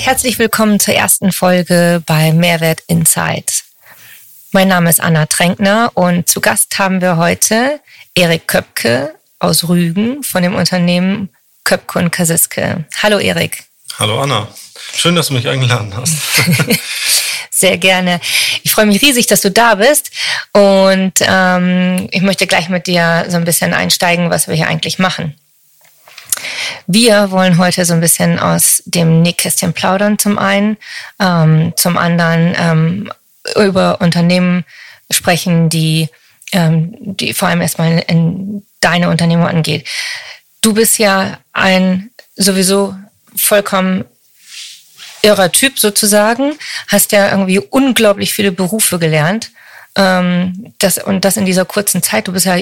Herzlich willkommen zur ersten Folge bei Mehrwert Insight. Mein Name ist Anna Tränkner und zu Gast haben wir heute Erik Köpke aus Rügen von dem Unternehmen Köpke und Kasiske. Hallo Erik. Hallo Anna. Schön, dass du mich eingeladen hast. Sehr gerne. Ich freue mich riesig, dass du da bist. Und ähm, ich möchte gleich mit dir so ein bisschen einsteigen, was wir hier eigentlich machen. Wir wollen heute so ein bisschen aus dem Nähkästchen plaudern zum einen, ähm, zum anderen ähm, über Unternehmen sprechen, die, ähm, die vor allem erstmal in deine Unternehmung angeht. Du bist ja ein sowieso vollkommen irrer Typ sozusagen, hast ja irgendwie unglaublich viele Berufe gelernt. Ähm, das, und das in dieser kurzen Zeit. Du bist ja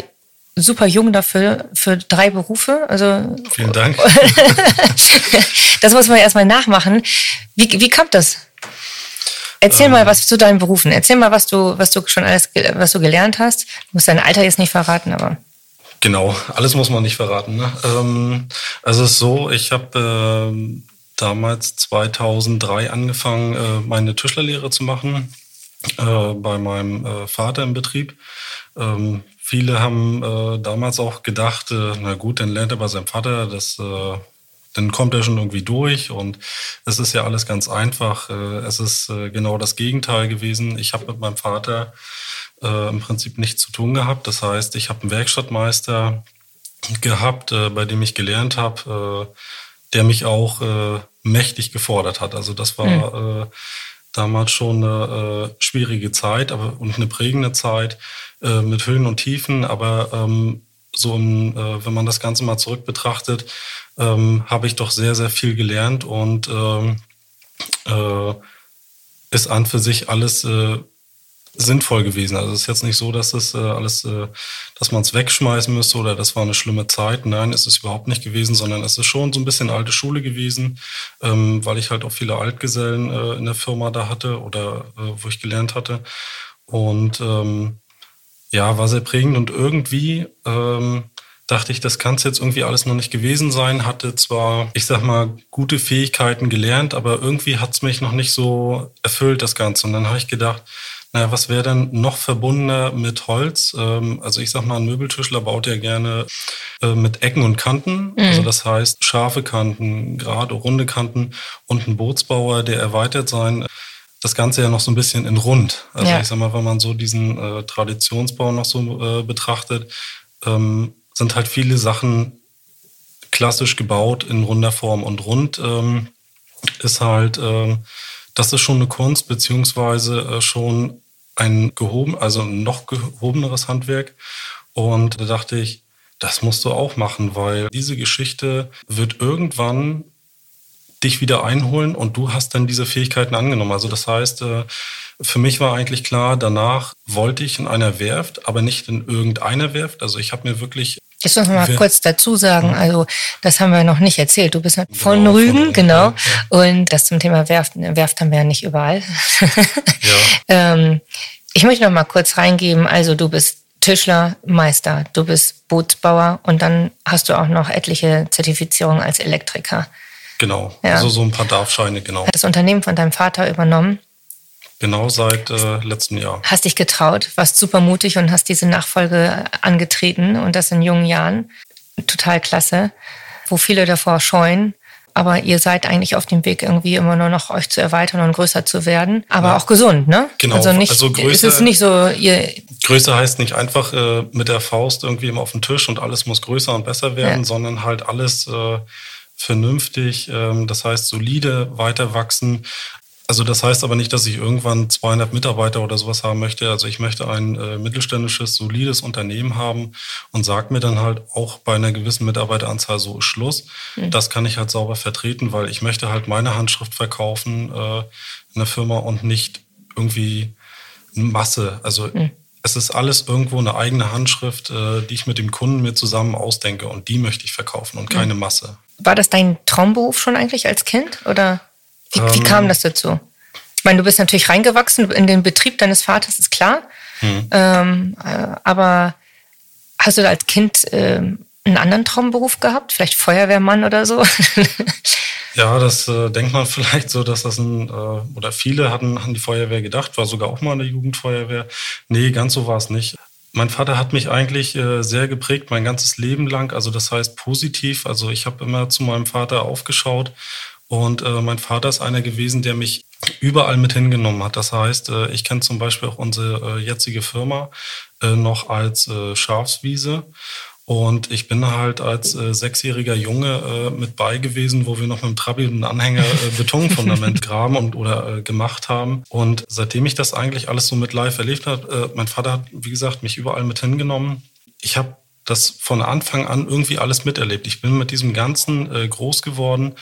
super jung dafür, für drei Berufe. Also, Vielen Dank. das muss man erstmal nachmachen. Wie, wie kommt das? Erzähl ähm, mal was zu deinen Berufen. Erzähl mal, was du, was du schon alles, was du gelernt hast. Du musst dein Alter jetzt nicht verraten, aber. Genau, alles muss man nicht verraten. Ne? Ähm, also es ist so, ich habe äh, damals 2003 angefangen, äh, meine Tischlerlehre zu machen äh, bei meinem äh, Vater im Betrieb. Ähm, Viele haben äh, damals auch gedacht, äh, na gut, dann lernt er bei seinem Vater, das, äh, dann kommt er schon irgendwie durch und es ist ja alles ganz einfach. Äh, es ist äh, genau das Gegenteil gewesen. Ich habe mit meinem Vater äh, im Prinzip nichts zu tun gehabt. Das heißt, ich habe einen Werkstattmeister gehabt, bei dem ich gelernt habe, der mich auch mächtig gefordert hat. Also das war mhm. Damals schon eine äh, schwierige Zeit aber, und eine prägende Zeit. Äh, mit Höhen und Tiefen, aber ähm, so, im, äh, wenn man das Ganze mal zurück betrachtet, ähm, habe ich doch sehr, sehr viel gelernt und ähm, äh, ist an für sich alles äh, sinnvoll gewesen. Also es ist jetzt nicht so, dass das äh, alles, äh, dass man es wegschmeißen müsste oder das war eine schlimme Zeit. Nein, ist es überhaupt nicht gewesen, sondern es ist schon so ein bisschen alte Schule gewesen, ähm, weil ich halt auch viele Altgesellen äh, in der Firma da hatte oder äh, wo ich gelernt hatte. Und ähm, ja, war sehr prägend und irgendwie ähm, dachte ich, das kann es jetzt irgendwie alles noch nicht gewesen sein. Hatte zwar, ich sag mal, gute Fähigkeiten gelernt, aber irgendwie hat es mich noch nicht so erfüllt, das Ganze. Und dann habe ich gedacht, naja, was wäre denn noch verbundener mit Holz? Ähm, also ich sag mal, ein Möbeltischler baut ja gerne äh, mit Ecken und Kanten. Mhm. Also das heißt scharfe Kanten, gerade runde Kanten und ein Bootsbauer, der erweitert sein das Ganze ja noch so ein bisschen in rund. Also ja. ich sag mal, wenn man so diesen äh, Traditionsbau noch so äh, betrachtet, ähm, sind halt viele Sachen klassisch gebaut in runder Form. Und rund ähm, ist halt, ähm, das ist schon eine Kunst, beziehungsweise äh, schon ein gehoben, also ein noch gehobeneres Handwerk. Und da dachte ich, das musst du auch machen, weil diese Geschichte wird irgendwann dich wieder einholen und du hast dann diese Fähigkeiten angenommen. Also das heißt, äh, für mich war eigentlich klar, danach wollte ich in einer Werft, aber nicht in irgendeiner Werft. Also ich habe mir wirklich Jetzt muss man mal kurz dazu sagen, also das haben wir noch nicht erzählt. Du bist genau, von genau, Rügen, von genau. Ja. Und das zum Thema Werft, Werft haben wir ja nicht überall. ja. ähm, ich möchte noch mal kurz reingeben, also du bist Tischler, Meister, du bist Bootsbauer und dann hast du auch noch etliche Zertifizierungen als Elektriker. Genau, ja. also so ein paar Darfscheine, genau. Hat das Unternehmen von deinem Vater übernommen? Genau, seit äh, letztem Jahr. Hast dich getraut, warst super mutig und hast diese Nachfolge angetreten und das in jungen Jahren. Total klasse, wo viele davor scheuen. Aber ihr seid eigentlich auf dem Weg, irgendwie immer nur noch euch zu erweitern und größer zu werden. Aber ja. auch gesund, ne? Genau. Also nicht, also Größe, ist nicht so, ihr. Größe heißt nicht einfach äh, mit der Faust irgendwie immer auf den Tisch und alles muss größer und besser werden, ja. sondern halt alles äh, vernünftig, ähm, das heißt solide weiter wachsen. Also das heißt aber nicht, dass ich irgendwann 200 Mitarbeiter oder sowas haben möchte. Also ich möchte ein äh, mittelständisches, solides Unternehmen haben und sage mir dann halt auch bei einer gewissen Mitarbeiteranzahl so Schluss. Mhm. Das kann ich halt sauber vertreten, weil ich möchte halt meine Handschrift verkaufen äh, in der Firma und nicht irgendwie Masse. Also mhm. es ist alles irgendwo eine eigene Handschrift, äh, die ich mit dem Kunden mir zusammen ausdenke und die möchte ich verkaufen und keine mhm. Masse. War das dein Traumberuf schon eigentlich als Kind oder? Wie, ähm, wie kam das dazu? Ich meine, du bist natürlich reingewachsen in den Betrieb deines Vaters, ist klar. Hm. Ähm, äh, aber hast du da als Kind äh, einen anderen Traumberuf gehabt? Vielleicht Feuerwehrmann oder so? ja, das äh, denkt man vielleicht so, dass das ein, äh, oder viele hatten an die Feuerwehr gedacht, war sogar auch mal in der Jugendfeuerwehr. Nee, ganz so war es nicht. Mein Vater hat mich eigentlich äh, sehr geprägt, mein ganzes Leben lang. Also das heißt positiv. Also ich habe immer zu meinem Vater aufgeschaut und äh, mein Vater ist einer gewesen, der mich überall mit hingenommen hat. Das heißt, äh, ich kenne zum Beispiel auch unsere äh, jetzige Firma äh, noch als äh, Schafswiese. Und ich bin halt als äh, sechsjähriger Junge äh, mit bei gewesen, wo wir noch mit dem Trabi und Anhänger äh, Betonfundament graben und oder äh, gemacht haben. Und seitdem ich das eigentlich alles so mit live erlebt habe, äh, mein Vater hat, wie gesagt, mich überall mit hingenommen. Ich habe das von Anfang an irgendwie alles miterlebt. Ich bin mit diesem Ganzen äh, groß geworden.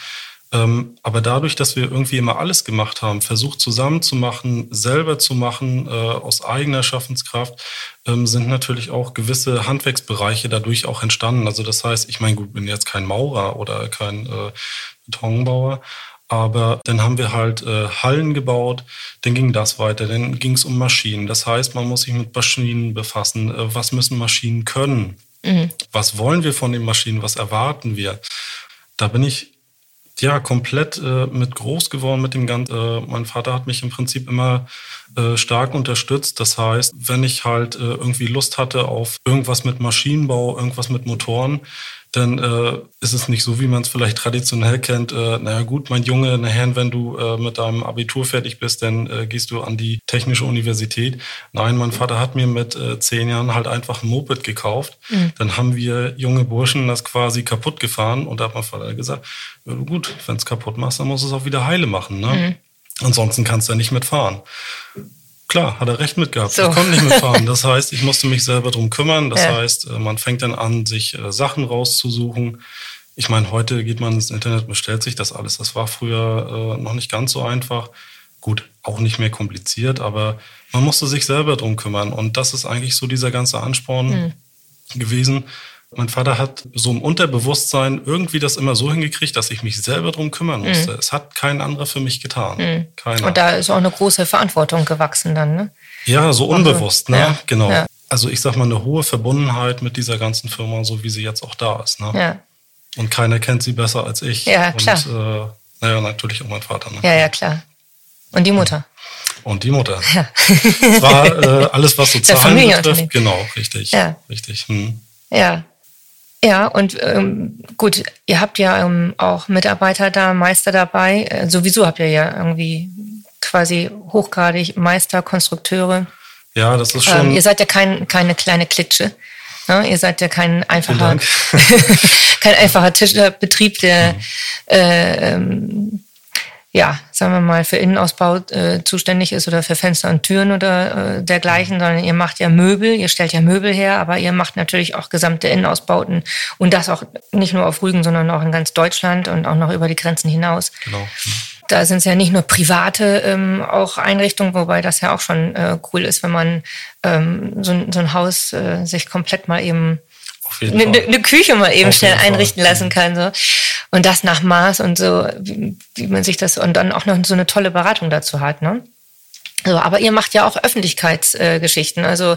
Ähm, aber dadurch, dass wir irgendwie immer alles gemacht haben, versucht zusammen zu machen, selber zu machen, äh, aus eigener Schaffenskraft, ähm, sind natürlich auch gewisse Handwerksbereiche dadurch auch entstanden. Also das heißt, ich meine, gut, bin jetzt kein Maurer oder kein äh, Betonbauer, aber dann haben wir halt äh, Hallen gebaut, dann ging das weiter, dann ging es um Maschinen. Das heißt, man muss sich mit Maschinen befassen. Äh, was müssen Maschinen können? Mhm. Was wollen wir von den Maschinen? Was erwarten wir? Da bin ich ja komplett äh, mit groß geworden mit dem Ganzen. Äh, mein Vater hat mich im Prinzip immer äh, stark unterstützt. Das heißt, wenn ich halt äh, irgendwie Lust hatte auf irgendwas mit Maschinenbau, irgendwas mit Motoren, dann äh, ist es nicht so, wie man es vielleicht traditionell kennt. Äh, naja gut, mein Junge, nachher, wenn du äh, mit deinem Abitur fertig bist, dann äh, gehst du an die Technische Universität. Nein, mein Vater hat mir mit äh, zehn Jahren halt einfach ein Moped gekauft. Mhm. Dann haben wir junge Burschen das quasi kaputt gefahren und da hat mein Vater gesagt, ja, gut, wenn es kaputt machst, dann musst du es auch wieder heile machen. Ne? Mhm. Ansonsten kannst du ja nicht mitfahren. Klar, hat er recht mit gehabt. So. Ich konnte nicht mitfahren. Das heißt, ich musste mich selber drum kümmern. Das ja. heißt, äh, man fängt dann an, sich äh, Sachen rauszusuchen. Ich meine, heute geht man ins Internet, bestellt sich das alles. Das war früher äh, noch nicht ganz so einfach. Gut, auch nicht mehr kompliziert, aber man musste sich selber drum kümmern. Und das ist eigentlich so dieser ganze Ansporn mhm. gewesen, mein Vater hat so im Unterbewusstsein irgendwie das immer so hingekriegt, dass ich mich selber drum kümmern mhm. musste. Mhm. Es hat kein anderer für mich getan. Mhm. Keiner. Und da ist auch eine große Verantwortung gewachsen dann, ne? Ja, so unbewusst, ne? Ja. Genau. Ja. Also ich sag mal, eine hohe Verbundenheit mit dieser ganzen Firma, so wie sie jetzt auch da ist. Ne? Ja. Und keiner kennt sie besser als ich. Ja, klar. Und äh, naja, natürlich auch mein Vater. Ne? Ja, ja, klar. Und die Mutter. Und die Mutter. Ja. Das war äh, alles, was so Zahlen betrifft. Genau, richtig. Ja. Richtig. Hm. Ja. Ja, und ähm, gut, ihr habt ja ähm, auch Mitarbeiter da, Meister dabei. Äh, sowieso habt ihr ja irgendwie quasi hochgradig Meister, Konstrukteure. Ja, das ist schon. Ähm, ihr seid ja kein, keine kleine Klitsche. Ne? Ihr seid ja kein einfacher, kein einfacher Tischlerbetrieb, der mhm. äh, ähm, ja, sagen wir mal, für Innenausbau äh, zuständig ist oder für Fenster und Türen oder äh, dergleichen, sondern ihr macht ja Möbel, ihr stellt ja Möbel her, aber ihr macht natürlich auch gesamte Innenausbauten und das auch nicht nur auf Rügen, sondern auch in ganz Deutschland und auch noch über die Grenzen hinaus. Genau. Da sind es ja nicht nur private ähm, auch Einrichtungen, wobei das ja auch schon äh, cool ist, wenn man ähm, so, so ein Haus äh, sich komplett mal eben eine, eine, Küche mal eben Auf schnell einrichten Fall. lassen kann. So. Und das nach Maß und so, wie, wie, man sich das und dann auch noch so eine tolle Beratung dazu hat. Ne? So, aber ihr macht ja auch Öffentlichkeitsgeschichten, äh, also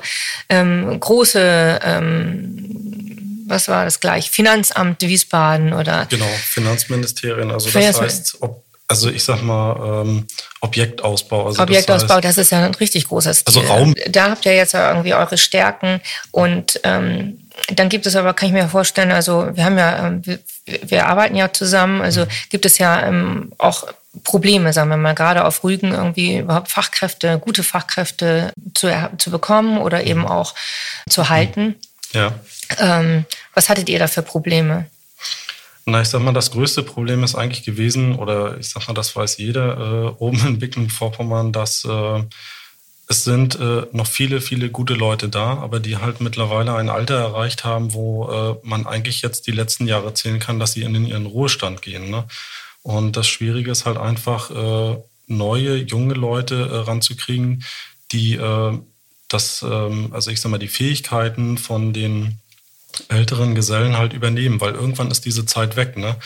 ähm, große, ähm, was war das gleich, Finanzamt Wiesbaden oder? Genau, Finanzministerien, also das heißt, ob also ich sag mal, ähm, Objektausbau. Also Objektausbau, das, heißt, das, ist ja ein richtig großer Stil. Also Raum. Da habt ihr jetzt ja irgendwie eure Stärken und ähm, dann gibt es aber, kann ich mir vorstellen, also wir haben ja, ähm, wir, wir arbeiten ja zusammen, also mhm. gibt es ja ähm, auch Probleme, sagen wir mal, gerade auf Rügen irgendwie überhaupt Fachkräfte, gute Fachkräfte zu, zu bekommen oder eben mhm. auch zu halten. Ja. Ähm, was hattet ihr da für Probleme? Na, ich sag mal, das größte Problem ist eigentlich gewesen, oder ich sag mal, das weiß jeder äh, oben in Mecklenburg-Vorpommern, dass äh, es sind äh, noch viele, viele gute Leute da, aber die halt mittlerweile ein Alter erreicht haben, wo äh, man eigentlich jetzt die letzten Jahre zählen kann, dass sie in ihren Ruhestand gehen. Ne? Und das Schwierige ist halt einfach, äh, neue, junge Leute äh, ranzukriegen, die äh, das, ähm, also ich sag mal, die Fähigkeiten von den älteren Gesellen halt übernehmen, weil irgendwann ist diese Zeit weg, ne?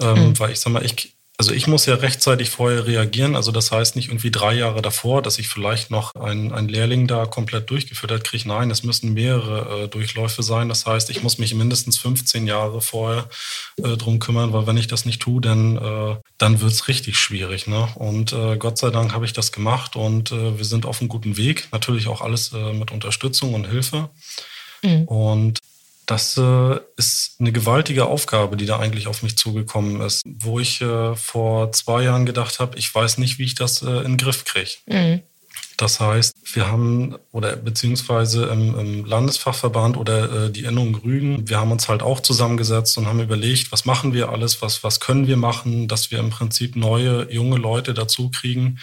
Ähm, mhm. Weil ich sag mal, ich, also ich muss ja rechtzeitig vorher reagieren. Also das heißt nicht irgendwie drei Jahre davor, dass ich vielleicht noch einen, einen Lehrling da komplett durchgeführt hat, kriege. Nein, es müssen mehrere äh, Durchläufe sein. Das heißt, ich muss mich mindestens 15 Jahre vorher äh, drum kümmern, weil wenn ich das nicht tue, dann, äh, dann wird's richtig schwierig. Ne? Und äh, Gott sei Dank habe ich das gemacht und äh, wir sind auf einem guten Weg. Natürlich auch alles äh, mit Unterstützung und Hilfe. Mhm. Und das äh, ist eine gewaltige Aufgabe, die da eigentlich auf mich zugekommen ist, wo ich äh, vor zwei Jahren gedacht habe, ich weiß nicht, wie ich das äh, in den Griff kriege. Mhm. Das heißt, wir haben, oder beziehungsweise im, im Landesfachverband oder äh, die Innung Rügen, wir haben uns halt auch zusammengesetzt und haben überlegt, was machen wir alles, was, was können wir machen, dass wir im Prinzip neue, junge Leute dazu kriegen.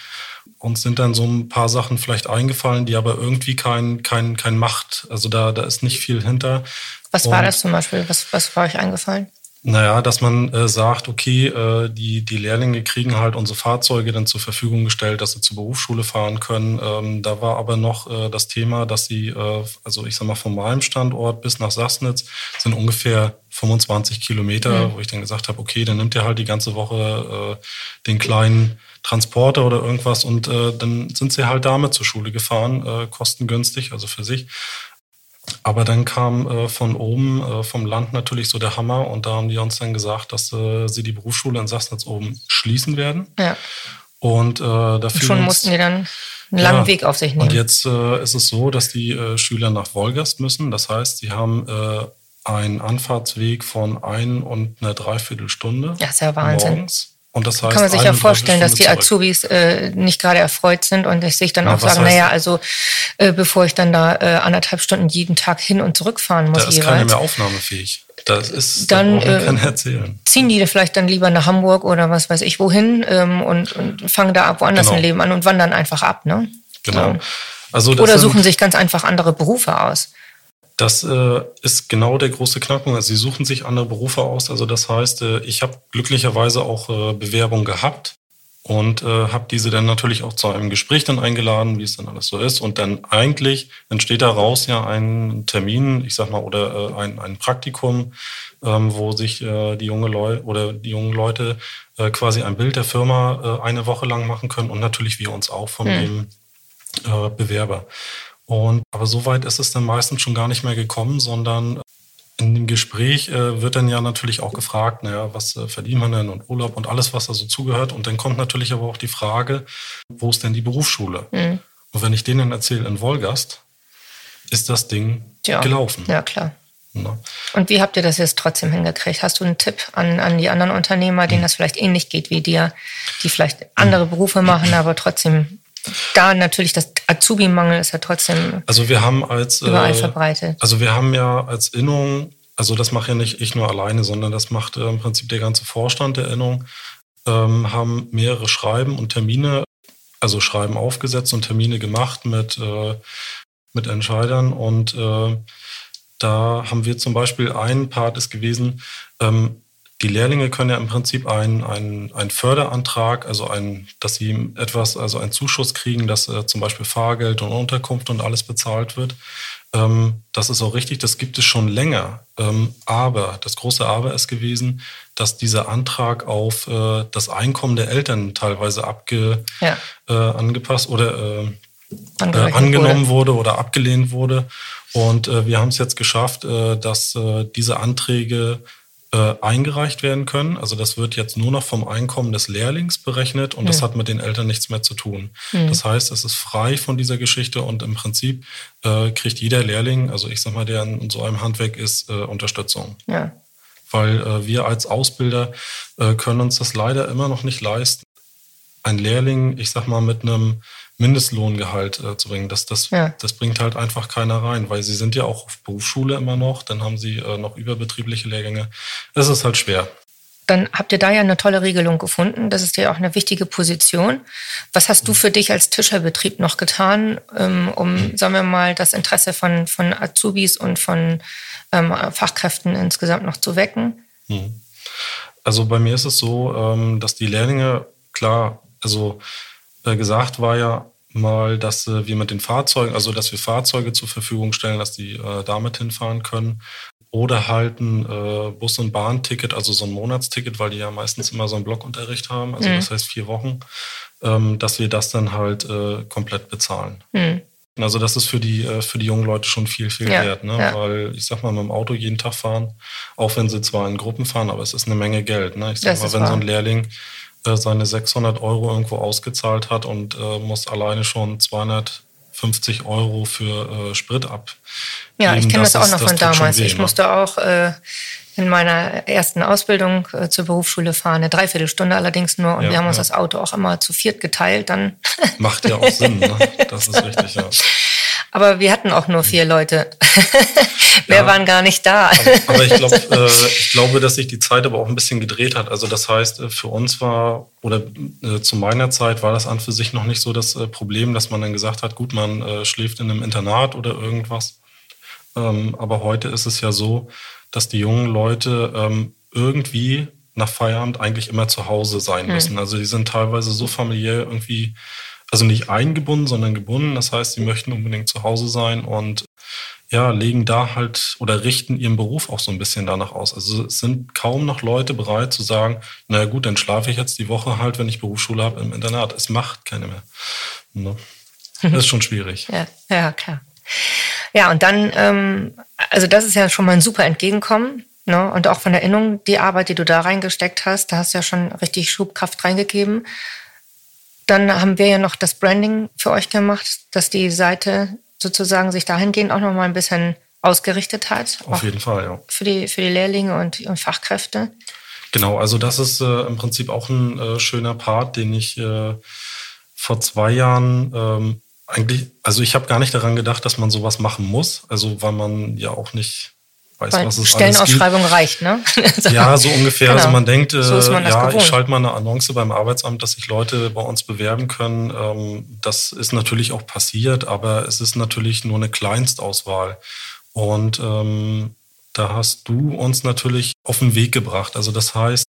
Uns sind dann so ein paar Sachen vielleicht eingefallen, die aber irgendwie kein, kein, kein Macht, also da, da ist nicht viel hinter. Was war das zum Beispiel? Was, was war euch eingefallen? Naja, dass man äh, sagt, okay, äh, die, die Lehrlinge kriegen halt unsere Fahrzeuge dann zur Verfügung gestellt, dass sie zur Berufsschule fahren können. Ähm, da war aber noch äh, das Thema, dass sie, äh, also ich sag mal, von meinem Standort bis nach Sassnitz sind ungefähr 25 Kilometer, mhm. wo ich dann gesagt habe, okay, dann nimmt ihr halt die ganze Woche äh, den kleinen Transporter oder irgendwas und äh, dann sind sie halt damit zur Schule gefahren, kostengünstig, also für sich. Aber dann kam äh, von oben, äh, vom Land natürlich so der Hammer und da haben die uns dann gesagt, dass äh, sie die Berufsschule in Sassnitz oben schließen werden. Ja. Und äh, dafür. Schon uns, mussten die dann einen langen ja, Weg auf sich nehmen. Und jetzt äh, ist es so, dass die äh, Schüler nach Wolgast müssen. Das heißt, sie haben einen Anfahrtsweg von ein und eine Dreiviertelstunde. Ja, ist ja Wahnsinn. Morgens. Und das heißt, kann man sich ja vorstellen, dass die Azubis äh, nicht gerade erfreut sind und sich dann ja, auch sagen, naja, also äh, bevor ich dann da äh, anderthalb Stunden jeden Tag hin und zurückfahren muss. Da ist keiner mehr aufnahmefähig. Das ist dann äh, erzählen. ziehen die vielleicht dann lieber nach Hamburg oder was weiß ich wohin ähm, und, und fangen da ab woanders genau. ein Leben an und wandern einfach ab, ne? Genau. Also oder suchen sich ganz einfach andere Berufe aus. Das äh, ist genau der große Knackpunkt. Also sie suchen sich andere Berufe aus. Also das heißt, äh, ich habe glücklicherweise auch äh, Bewerbungen gehabt und äh, habe diese dann natürlich auch zu einem Gespräch dann eingeladen, wie es dann alles so ist. Und dann eigentlich entsteht daraus ja ein Termin, ich sag mal, oder äh, ein, ein Praktikum, ähm, wo sich äh, die junge Leute oder die jungen Leute quasi ein Bild der Firma eine Woche lang machen können und natürlich wir uns auch von hm. dem Bewerber. Und, aber so weit ist es dann meistens schon gar nicht mehr gekommen, sondern in dem Gespräch äh, wird dann ja natürlich auch gefragt, naja, was äh, verdient man denn und Urlaub und alles, was da so zugehört. Und dann kommt natürlich aber auch die Frage, wo ist denn die Berufsschule? Mhm. Und wenn ich denen erzähle, in Wolgast, ist das Ding ja. gelaufen. Ja, klar. Na. Und wie habt ihr das jetzt trotzdem hingekriegt? Hast du einen Tipp an, an die anderen Unternehmer, denen mhm. das vielleicht ähnlich geht wie dir, die vielleicht andere Berufe machen, aber trotzdem da natürlich das Azubi-Mangel ist ja trotzdem also wir haben als, überall äh, verbreitet. Also wir haben ja als Innung, also das mache ja nicht ich nur alleine, sondern das macht äh, im Prinzip der ganze Vorstand der Innung, ähm, haben mehrere Schreiben und Termine, also Schreiben aufgesetzt und Termine gemacht mit, äh, mit Entscheidern und äh, da haben wir zum Beispiel ein Part ist gewesen, ähm, die Lehrlinge können ja im Prinzip einen, einen, Förderantrag, also ein, dass sie etwas, also einen Zuschuss kriegen, dass äh, zum Beispiel Fahrgeld und Unterkunft und alles bezahlt wird. Ähm, das ist auch richtig, das gibt es schon länger. Ähm, aber das große Aber ist gewesen, dass dieser Antrag auf äh, das Einkommen der Eltern teilweise abge, ja. äh, angepasst oder äh, äh, angenommen wurde. wurde. oder abgelehnt wurde. Und äh, wir haben es jetzt geschafft, dass diese Anträge äh, eingereicht werden können. Also das wird jetzt nur noch vom Einkommen des Lehrlings berechnet und mhm. das hat mit den Eltern nichts mehr zu tun. Mhm. Das heißt, es ist frei von dieser Geschichte und im Prinzip äh, kriegt jeder Lehrling, also ich sag mal, der in so einem Handwerk ist, äh, Unterstützung. Ja. Weil äh, wir als Ausbilder äh, können uns das leider immer noch nicht leisten. Ein Lehrling, ich sag mal, mit einem Mindestlohngehalt äh, zu bringen. Das, das, ja. das bringt halt einfach keiner rein, weil sie sind ja auch auf Berufsschule immer noch, dann haben sie äh, noch überbetriebliche Lehrgänge. Es ist halt schwer. dann habt ihr da ja eine tolle Regelung gefunden. Das ist ja auch eine wichtige Position. Was hast du für dich als Tischlerbetrieb noch getan, ähm, um, sagen wir mal, das Interesse von, von Azubis und von ähm, Fachkräften insgesamt noch zu wecken? Hm. Also bei mir ist es so, ähm, dass die Lehrlinge, klar, also gesagt war ja mal, dass äh, wir mit den Fahrzeugen, also dass wir Fahrzeuge zur Verfügung stellen, dass die äh, damit hinfahren können oder halt ein äh, Bus- und Bahnticket, also so ein Monatsticket, weil die ja meistens immer so einen Blockunterricht haben, also mhm. das heißt vier Wochen, ähm, dass wir das dann halt äh, komplett bezahlen. Mhm. Also das ist für die, äh, für die jungen Leute schon viel, viel ja, wert, ne? Ja. weil ich sag mal, mit dem Auto jeden Tag fahren, auch wenn sie zwar in Gruppen fahren, aber es ist eine Menge Geld. Ne? Ich sag das mal, wenn wahr. so ein Lehrling äh, seine 600 Euro irgendwo ausgezahlt hat und äh, muss alleine schon 250 Euro für äh, Sprit ab ja, ich kenne das, das, auch noch von damals. Weh, ich ne? musste auch äh, in meiner ersten Ausbildung äh, zur Berufsschule fahren, eine Dreiviertelstunde allerdings nur. Und ja, wir haben uns ja. das Auto auch immer zu viert geteilt. Dann Macht ja auch Sinn, ne? das ist richtig, ja. Aber wir hatten auch nur vier Leute. Mehr ja, waren gar nicht da. aber, aber ich, glaub, äh, ich glaube, dass sich die Zeit aber auch ein bisschen gedreht hat. Also das heißt, äh, für uns war, oder äh, zu meiner Zeit war das an für sich noch nicht so das äh, Problem, dass man dann gesagt hat, gut, man äh, schläft in einem Internat oder irgendwas ähm, aber heute ist es ja so, dass die jungen Leute ähm, irgendwie nach Feierabend eigentlich immer zu Hause sein hm. müssen. Also die sind teilweise so familiär irgendwie, also nicht eingebunden, sondern gebunden. Das heißt, sie möchten unbedingt zu Hause sein und ja, legen da halt oder richten ihren Beruf auch so ein bisschen danach aus. Also es sind kaum noch Leute bereit zu sagen, na gut, dann schlafe ich jetzt die Woche halt, wenn ich Berufsschule habe im Internat. Es macht keine mehr. Ne? Das ist schon schwierig. Ja, ja, klar. Ja, und dann, ähm, also das ist ja schon mal ein super Entgegenkommen. Ne? Und auch von der Innung, die Arbeit, die du da reingesteckt hast, da hast du ja schon richtig Schubkraft reingegeben. Dann haben wir ja noch das Branding für euch gemacht, dass die Seite sozusagen sich dahingehend auch noch mal ein bisschen ausgerichtet hat. Auf jeden Fall, ja. Für die, für die Lehrlinge und, und Fachkräfte. Genau, also das ist äh, im Prinzip auch ein äh, schöner Part, den ich äh, vor zwei Jahren ähm, eigentlich, also ich habe gar nicht daran gedacht, dass man sowas machen muss. Also weil man ja auch nicht weiß, weil was es Stellenausschreibung alles gibt. reicht, ne? ja, so ungefähr. Also genau. Also man denkt, äh, so man ja, ich schalte mal eine Annonce beim Arbeitsamt, dass sich Leute bei uns bewerben können. Ähm, das ist natürlich auch passiert, aber es ist natürlich nur eine Kleinstauswahl. Und ähm, da hast du uns natürlich auf den Weg gebracht. Also das heißt,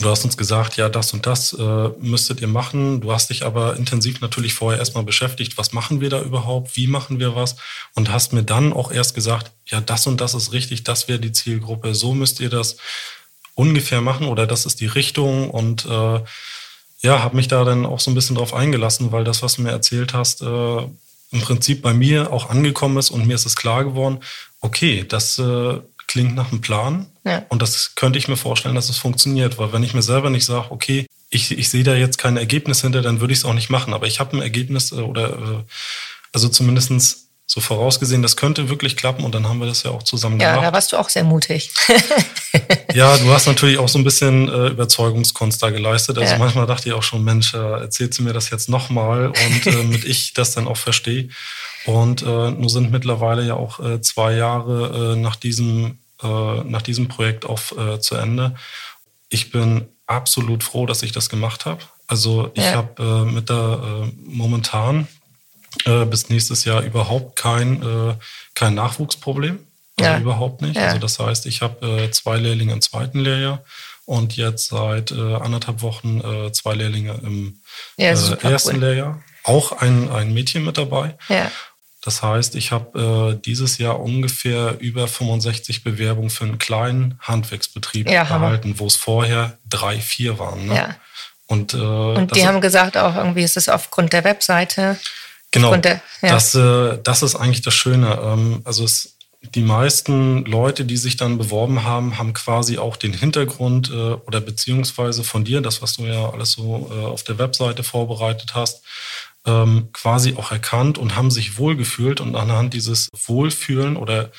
Du hast uns gesagt, ja, das und das äh, müsstet ihr machen. Du hast dich aber intensiv natürlich vorher erstmal beschäftigt, was machen wir da überhaupt, wie machen wir was? Und hast mir dann auch erst gesagt, ja, das und das ist richtig, das wäre die Zielgruppe, so müsst ihr das ungefähr machen oder das ist die Richtung. Und äh, ja, habe mich da dann auch so ein bisschen drauf eingelassen, weil das, was du mir erzählt hast, äh, im Prinzip bei mir auch angekommen ist und mir ist es klar geworden, okay, das äh, klingt nach einem Plan. Ja. Und das könnte ich mir vorstellen, dass es funktioniert. Weil wenn ich mir selber nicht sage, okay, ich, ich sehe da jetzt kein Ergebnis hinter, dann würde ich es auch nicht machen. Aber ich habe ein Ergebnis äh, oder äh, also zumindestens so vorausgesehen, das könnte wirklich klappen und dann haben wir das ja auch zusammen ja, gemacht. Ja, da warst du auch sehr mutig. ja, du hast natürlich auch so ein bisschen äh, Überzeugungskunst da geleistet. Also ja. manchmal dachte ich auch schon, Mensch, äh, erzählst du mir das jetzt nochmal und äh, mit ich das dann auch verstehe. Und äh, nun sind mittlerweile ja auch äh, zwei Jahre äh, nach, diesem, äh, nach diesem Projekt auf äh, zu Ende. Ich bin absolut froh, dass ich das gemacht habe. Also ich ja. habe äh, mit der momentan bis nächstes Jahr überhaupt kein, kein Nachwuchsproblem. Also ja. überhaupt nicht. Ja. Also das heißt, ich habe zwei Lehrlinge im zweiten Lehrjahr und jetzt seit anderthalb Wochen zwei Lehrlinge im ersten cool. Lehrjahr. Auch ein, ein Mädchen mit dabei. Ja. Das heißt, ich habe äh, dieses Jahr ungefähr über 65 Bewerbungen für einen kleinen Handwerksbetrieb ja, erhalten, wo es vorher drei, vier waren. Ne? Ja. Und, äh, und die haben gesagt, auch irgendwie ist es aufgrund der Webseite. Genau. Der, ja. das, äh, das ist eigentlich das Schöne. Ähm, also es, die meisten Leute, die sich dann beworben haben, haben quasi auch den Hintergrund äh, oder beziehungsweise von dir, das, was du ja alles so äh, auf der Webseite vorbereitet hast, ähm, quasi auch erkannt und haben sich wohlgefühlt und anhand dieses Wohlfühlen oder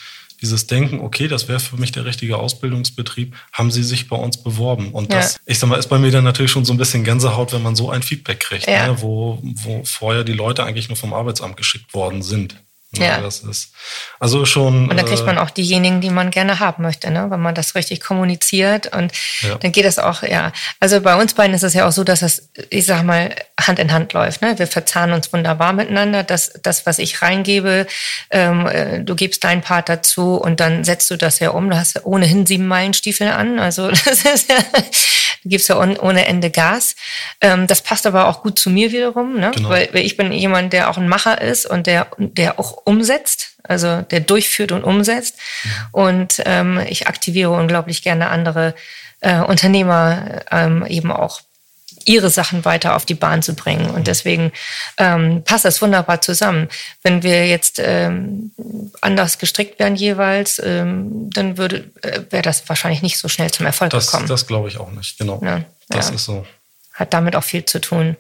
dieses Denken, okay, das wäre für mich der richtige Ausbildungsbetrieb, haben sie sich bei uns beworben. Und das, ja. ich sag mal, ist bei mir dann natürlich schon so ein bisschen Gänsehaut, wenn man so ein Feedback kriegt, ja. ne, wo, wo vorher die Leute eigentlich nur vom Arbeitsamt geschickt worden sind. Ja, ja. Das ist also schon. Und dann kriegt man äh, auch diejenigen, die man gerne haben möchte, ne? wenn man das richtig kommuniziert. Und ja. dann geht es auch, ja. Also bei uns beiden ist es ja auch so, dass es, ich sag mal, Hand in Hand läuft. Ne? Wir verzahnen uns wunderbar miteinander. Das, das was ich reingebe, ähm, äh, du gibst deinen Part dazu und dann setzt du das ja um. Du hast ohnehin sieben Meilenstiefel an. Also das ist ja du gibst ja ohne Ende Gas. Ähm, das passt aber auch gut zu mir wiederum, ne? Genau. weil, weil ich bin jemand, der auch ein Macher ist und der, der auch umsetzt, also der durchführt und umsetzt. Und ähm, ich aktiviere unglaublich gerne andere äh, Unternehmer ähm, eben auch ihre Sachen weiter auf die Bahn zu bringen. Und deswegen ähm, passt das wunderbar zusammen. Wenn wir jetzt ähm, anders gestrickt wären jeweils, ähm, dann würde äh, wäre das wahrscheinlich nicht so schnell zum Erfolg das, gekommen. Das glaube ich auch nicht, genau. Ja, das ja. ist so. Hat damit auch viel zu tun.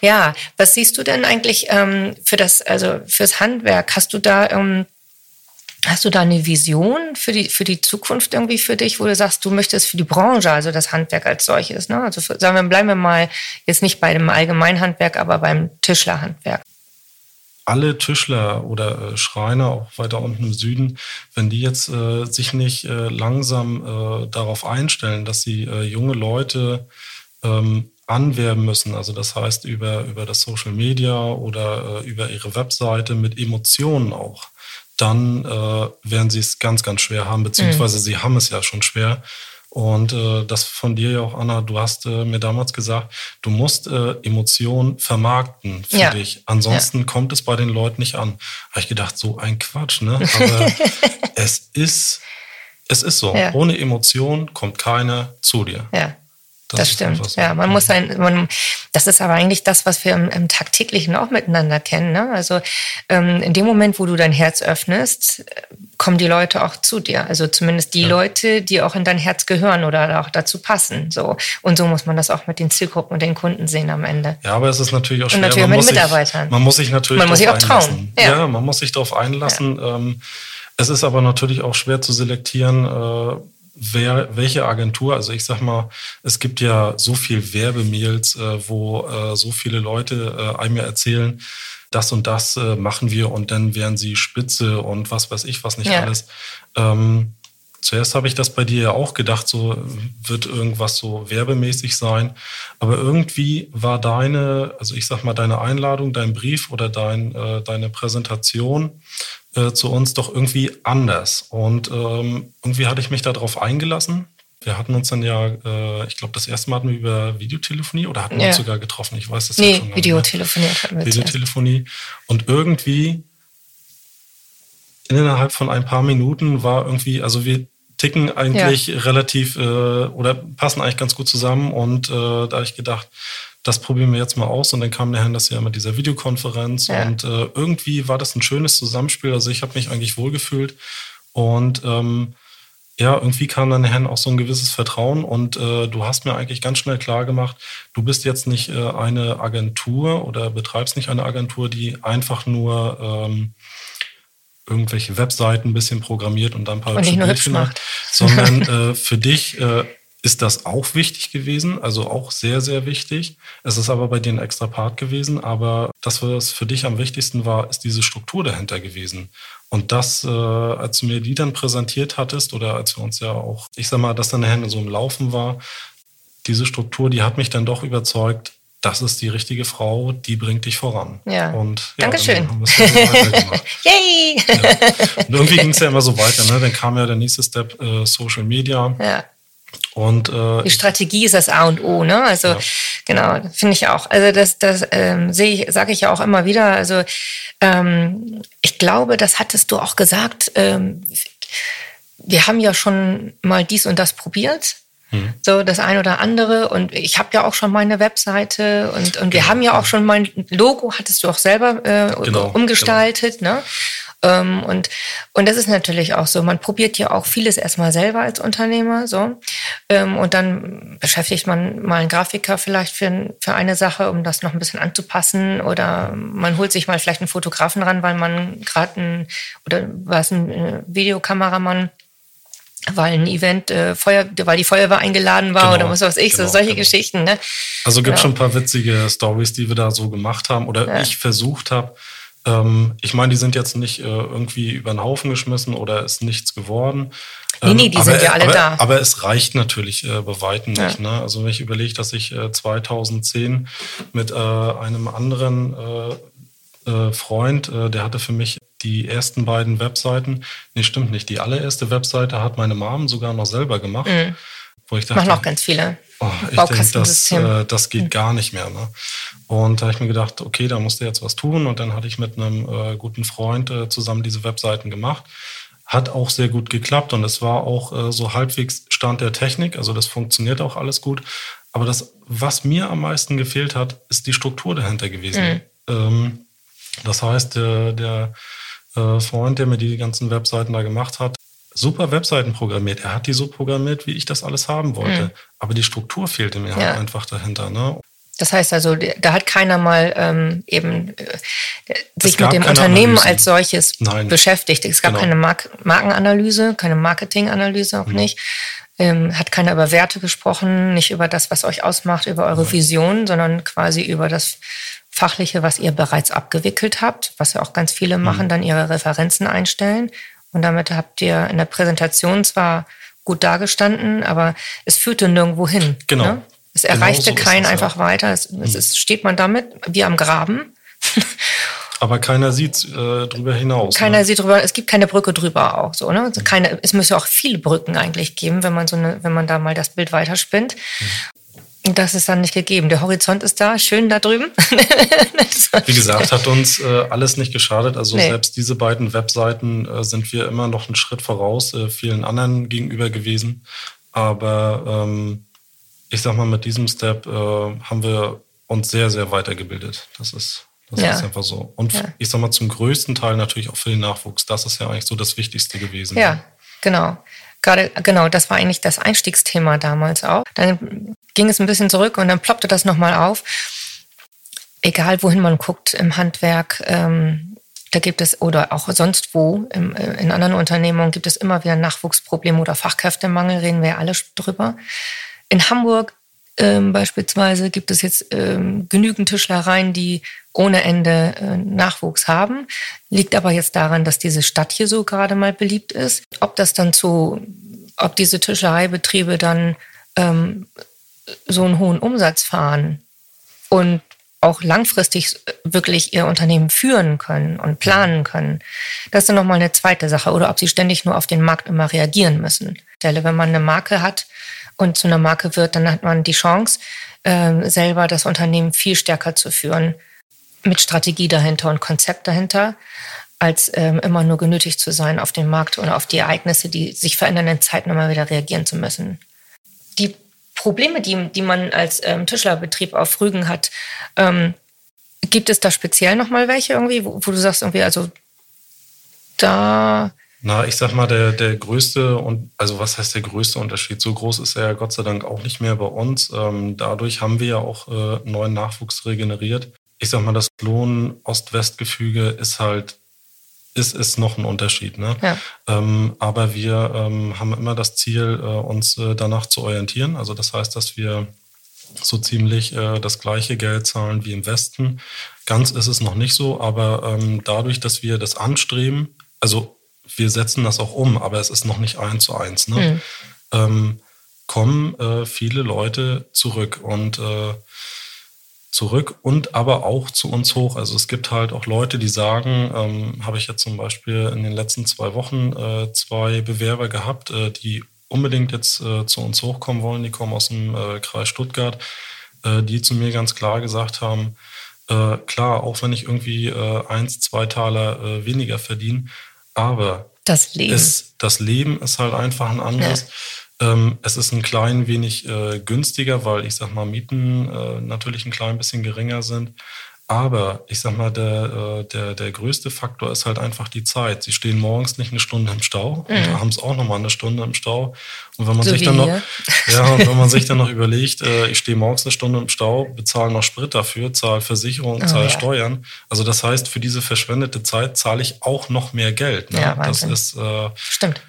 Ja, was siehst du denn eigentlich ähm, für das, also fürs Handwerk? Hast du da ähm, Hast du da eine Vision für die, für die Zukunft irgendwie für dich, wo du sagst, du möchtest für die Branche, also das Handwerk als solches, ne? Also für, sagen wir, bleiben wir mal jetzt nicht bei dem Allgemeinhandwerk, aber beim Tischlerhandwerk. Alle Tischler oder äh, Schreiner, auch weiter unten im Süden, wenn die jetzt äh, sich nicht äh, langsam äh, darauf einstellen, dass sie äh, junge Leute ähm, anwerben müssen, also das heißt über, über das Social Media oder äh, über ihre Webseite mit Emotionen auch, dann äh, werden sie es ganz, ganz schwer haben, beziehungsweise mhm. sie haben es ja schon schwer. Und äh, das von dir ja auch, Anna, du hast äh, mir damals gesagt, du musst äh, Emotionen vermarkten für ja. dich. Ansonsten ja. kommt es bei den Leuten nicht an. Habe ich gedacht, so ein Quatsch, ne? Aber es ist, es ist so. Ja. Ohne Emotion kommt keiner zu dir. Ja. Das, das stimmt. So. Ja, man muss sein, man, das ist aber eigentlich das, was wir im, im Tagtäglichen auch miteinander kennen. Ne? Also ähm, in dem Moment, wo du dein Herz öffnest, kommen die Leute auch zu dir. Also zumindest die ja. Leute, die auch in dein Herz gehören oder auch dazu passen. So und so muss man das auch mit den Zielgruppen und den Kunden sehen am Ende. Ja, aber es ist natürlich auch schwer. Und natürlich man mit den Mitarbeitern. Sich, man muss sich natürlich man muss sich auch trauen. Ja. ja. man muss sich darauf einlassen. Ja. Ähm, es ist aber natürlich auch schwer zu selektieren. Äh, wer, welche Agentur, also ich sag mal, es gibt ja so viel Werbemails, äh, wo äh, so viele Leute äh, einem ja erzählen, das und das äh, machen wir und dann wären sie spitze und was weiß ich, was nicht ja. alles. Ähm, zuerst habe ich das bei dir ja auch gedacht, so wird irgendwas so werbemäßig sein. Aber irgendwie war deine, also ich sag mal, deine Einladung, dein Brief oder dein, äh, deine Präsentation äh, zu uns doch irgendwie anders. Und ähm, irgendwie hatte ich mich darauf eingelassen. Wir hatten uns dann ja, äh, ich glaube, das erste Mal hatten wir über Videotelefonie oder hatten wir uns sogar getroffen. Ich weiß das nee, jetzt schon. Nee, Videotelefonie hatten wir Videotelefonie. Und irgendwie innerhalb von ein paar Minuten war irgendwie, also wir ticken eigentlich ja. relativ äh, oder passen eigentlich ganz gut zusammen. Und äh, da habe ich gedacht, das probieren wir jetzt mal aus. Und dann kam nachher das ja mit dieser Videokonferenz. Ja. Und äh, irgendwie war das ein schönes Zusammenspiel. Also ich habe mich eigentlich wohlgefühlt. Und ähm, ja, irgendwie kam dann nachher auch so ein gewisses Vertrauen. Und äh, du hast mir eigentlich ganz schnell klar gemacht, du bist jetzt nicht äh, eine Agentur oder betreibst nicht eine Agentur, die einfach nur ähm, irgendwelche Webseiten ein bisschen programmiert und dann ein paar und hübsche macht, sondern äh, für dich äh, ist das auch wichtig gewesen, also auch sehr, sehr wichtig. Es ist aber bei dir ein extra Part gewesen, aber das, was für dich am wichtigsten war, ist diese Struktur dahinter gewesen. Und das, äh, als du mir die dann präsentiert hattest oder als wir uns ja auch, ich sag mal, dass dann Hände so im Laufen war, diese Struktur, die hat mich dann doch überzeugt, das ist die richtige Frau, die bringt dich voran. Ja. Und ja, Dankeschön. Dann Yay! Ja. Und irgendwie ging es ja immer so weiter. Ne? Dann kam ja der nächste Step äh, Social Media. Ja. Und, äh, die Strategie ist das A und O, ne? Also ja. genau, finde ich auch. Also das, das ähm, sehe ich, sage ich ja auch immer wieder. Also ähm, ich glaube, das hattest du auch gesagt. Ähm, wir haben ja schon mal dies und das probiert. Hm. So das ein oder andere. Und ich habe ja auch schon meine Webseite und, und wir genau. haben ja auch schon mein Logo, hattest du auch selber äh, genau, umgestaltet. Genau. Ne? Ähm, und, und das ist natürlich auch so. Man probiert ja auch vieles erstmal selber als Unternehmer, so. Ähm, und dann beschäftigt man mal einen Grafiker vielleicht für, für eine Sache, um das noch ein bisschen anzupassen. Oder man holt sich mal vielleicht einen Fotografen ran, weil man gerade ein, oder was ein äh, Videokameramann weil ein Event, äh, Feuer, weil die Feuerwehr eingeladen war genau, oder was weiß ich, genau, so solche genau. Geschichten. Ne? Also gibt genau. schon ein paar witzige Stories, die wir da so gemacht haben oder ja. ich versucht habe, Ähm, ich meine, die sind jetzt nicht äh, irgendwie über den Haufen geschmissen oder ist nichts geworden. Nee, nee, die aber, sind ja alle aber, da. Aber es reicht natürlich äh, bei Weitem nicht. Ja. Ne? Also wenn ich überlege, dass ich äh, 2010 mit äh, einem anderen äh, äh, Freund, äh, der hatte für mich die ersten beiden Webseiten, nee, stimmt nicht, die allererste Webseite hat meine Mom sogar noch selber gemacht. Mhm. Wo ich dachte, Machen auch ganz viele. Oh, ich denke, das, äh, das geht gar nicht mehr. Ne? Und da habe ich mir gedacht, okay, da musst du jetzt was tun. Und dann hatte ich mit einem äh, guten Freund äh, zusammen diese Webseiten gemacht. Hat auch sehr gut geklappt und es war auch äh, so halbwegs Stand der Technik. Also das funktioniert auch alles gut. Aber das, was mir am meisten gefehlt hat, ist die Struktur dahinter gewesen. Ähm, das heißt, der, der äh, Freund, der mir die ganzen Webseiten da gemacht hat, super Webseiten programmiert. Er hat die so programmiert, wie ich das alles haben wollte. Aber die Struktur fehlte mir Ja. halt einfach dahinter. Ne? Das heißt also, da hat keiner mal ähm, eben äh, sich mit dem Unternehmen Analysen. als solches Nein. beschäftigt. Es gab Genau. keine Mark Markenanalyse, keine Marketinganalyse Mhm. auch nicht. Ähm, hat keiner über Werte gesprochen, nicht über das, was euch ausmacht, über eure Vision, sondern quasi über das Fachliche, was ihr bereits abgewickelt habt, was ja auch ganz viele Mhm. machen, dann ihre Referenzen einstellen. Und damit habt ihr in der Präsentation zwar gut dargestanden, aber es führte nirgendwo hin. Genau. Ne? Es Genau erreichte so ist keinen es, ja. einfach weiter. Es, es ist, steht man damit wie am Graben. Aber keiner sieht äh, drüber hinaus. Keiner ne? sieht drüber, es gibt keine Brücke drüber auch so, ne? Also keine, es müsste auch viele Brücken eigentlich geben, wenn man so eine, wenn man da mal das Bild weiterspinnt. Und Das ist dann nicht gegeben. Der Horizont ist da, schön da drüben. Wie gesagt, hat uns äh, alles nicht geschadet. Also Nee. selbst diese beiden Webseiten äh, sind wir immer noch einen Schritt voraus äh, vielen anderen gegenüber gewesen. Aber ähm, ich sag mal, mit diesem Step äh, haben wir uns sehr, sehr weitergebildet. Das ist, das Ja. ist einfach so. Und Ja. ich sag mal, zum größten Teil natürlich auch für den Nachwuchs. Das ist ja eigentlich so das Wichtigste gewesen. Ja, genau. Gerade, genau, das war eigentlich das Einstiegsthema damals auch. Dann ging es ein bisschen zurück und dann ploppte das nochmal auf. Egal wohin man guckt im Handwerk, ähm, da gibt es, oder auch sonst wo, im, äh, in anderen Unternehmungen gibt es immer wieder Nachwuchsprobleme oder Fachkräftemangel, reden wir ja alle drüber. In Hamburg ähm, beispielsweise gibt es jetzt ähm, genügend Tischlereien, die ohne Ende äh, Nachwuchs haben. Liegt aber jetzt daran, dass diese Stadt hier so gerade mal beliebt ist. Ob das dann zu, ob diese Tischlereibetriebe dann ähm, so einen hohen Umsatz fahren und auch langfristig wirklich ihr Unternehmen führen können und planen können. Das ist dann nochmal eine zweite Sache. Oder ob sie ständig nur auf den Markt immer reagieren müssen. Wenn man eine Marke hat und zu einer Marke wird, dann hat man die Chance, ähm, selber das Unternehmen viel stärker zu führen, mit Strategie dahinter und Konzept dahinter, als ähm, immer nur genötigt zu sein, auf den Markt oder auf die Ereignisse, die sich verändernden Zeiten immer wieder reagieren zu müssen. Die Probleme, die, die man als ähm, Tischlerbetrieb auf Rügen hat, ähm, gibt es da speziell nochmal welche irgendwie, wo, wo du sagst, irgendwie, also da, Na, ich sag mal, der, der größte und also was heißt der größte Unterschied? So groß ist er ja Gott sei Dank auch nicht mehr bei uns. Ähm, dadurch haben wir ja auch äh, neuen Nachwuchs regeneriert. Ich sag mal, das Lohn-Ost-West-Gefüge ist halt, ist, ist noch ein Unterschied. Ne? Ja. Ähm, aber wir ähm, haben immer das Ziel, äh, uns äh, danach zu orientieren. Also das heißt, dass wir so ziemlich äh, das gleiche Geld zahlen wie im Westen. Ganz ist es noch nicht so, aber ähm, dadurch, dass wir das anstreben, also wir setzen das auch um, aber es ist noch nicht eins zu eins, ne? ähm, kommen äh, viele Leute zurück und äh, zurück und aber auch zu uns hoch. Also es gibt halt auch Leute, die sagen, ähm, habe ich jetzt zum Beispiel in den letzten zwei Wochen äh, zwei Bewerber gehabt, äh, die unbedingt jetzt äh, zu uns hochkommen wollen. Die kommen aus dem äh, Kreis Stuttgart, die zu mir ganz klar gesagt haben, klar, auch wenn ich irgendwie eins, zwei Taler weniger verdiene, aber das Leben. es, das Leben ist halt einfach ein anderes. Ähm, es ist ein klein wenig äh, günstiger, weil ich sag mal, Mieten äh, natürlich ein klein bisschen geringer sind. Aber ich sag mal, der, äh, der, der größte Faktor ist halt einfach die Zeit. Sie stehen morgens nicht eine Stunde im Stau und abends auch nochmal eine Stunde im Stau. Und wenn man So sich dann noch, hier. ja, und wenn man sich dann noch überlegt, äh, ich stehe morgens eine Stunde im Stau, bezahle noch Sprit dafür, zahle Versicherung, Oh, zahle ja. Steuern. Also das heißt, für diese verschwendete Zeit zahle ich auch noch mehr Geld. Ne? Ja, das Wahnsinn. ist, äh, Stimmt.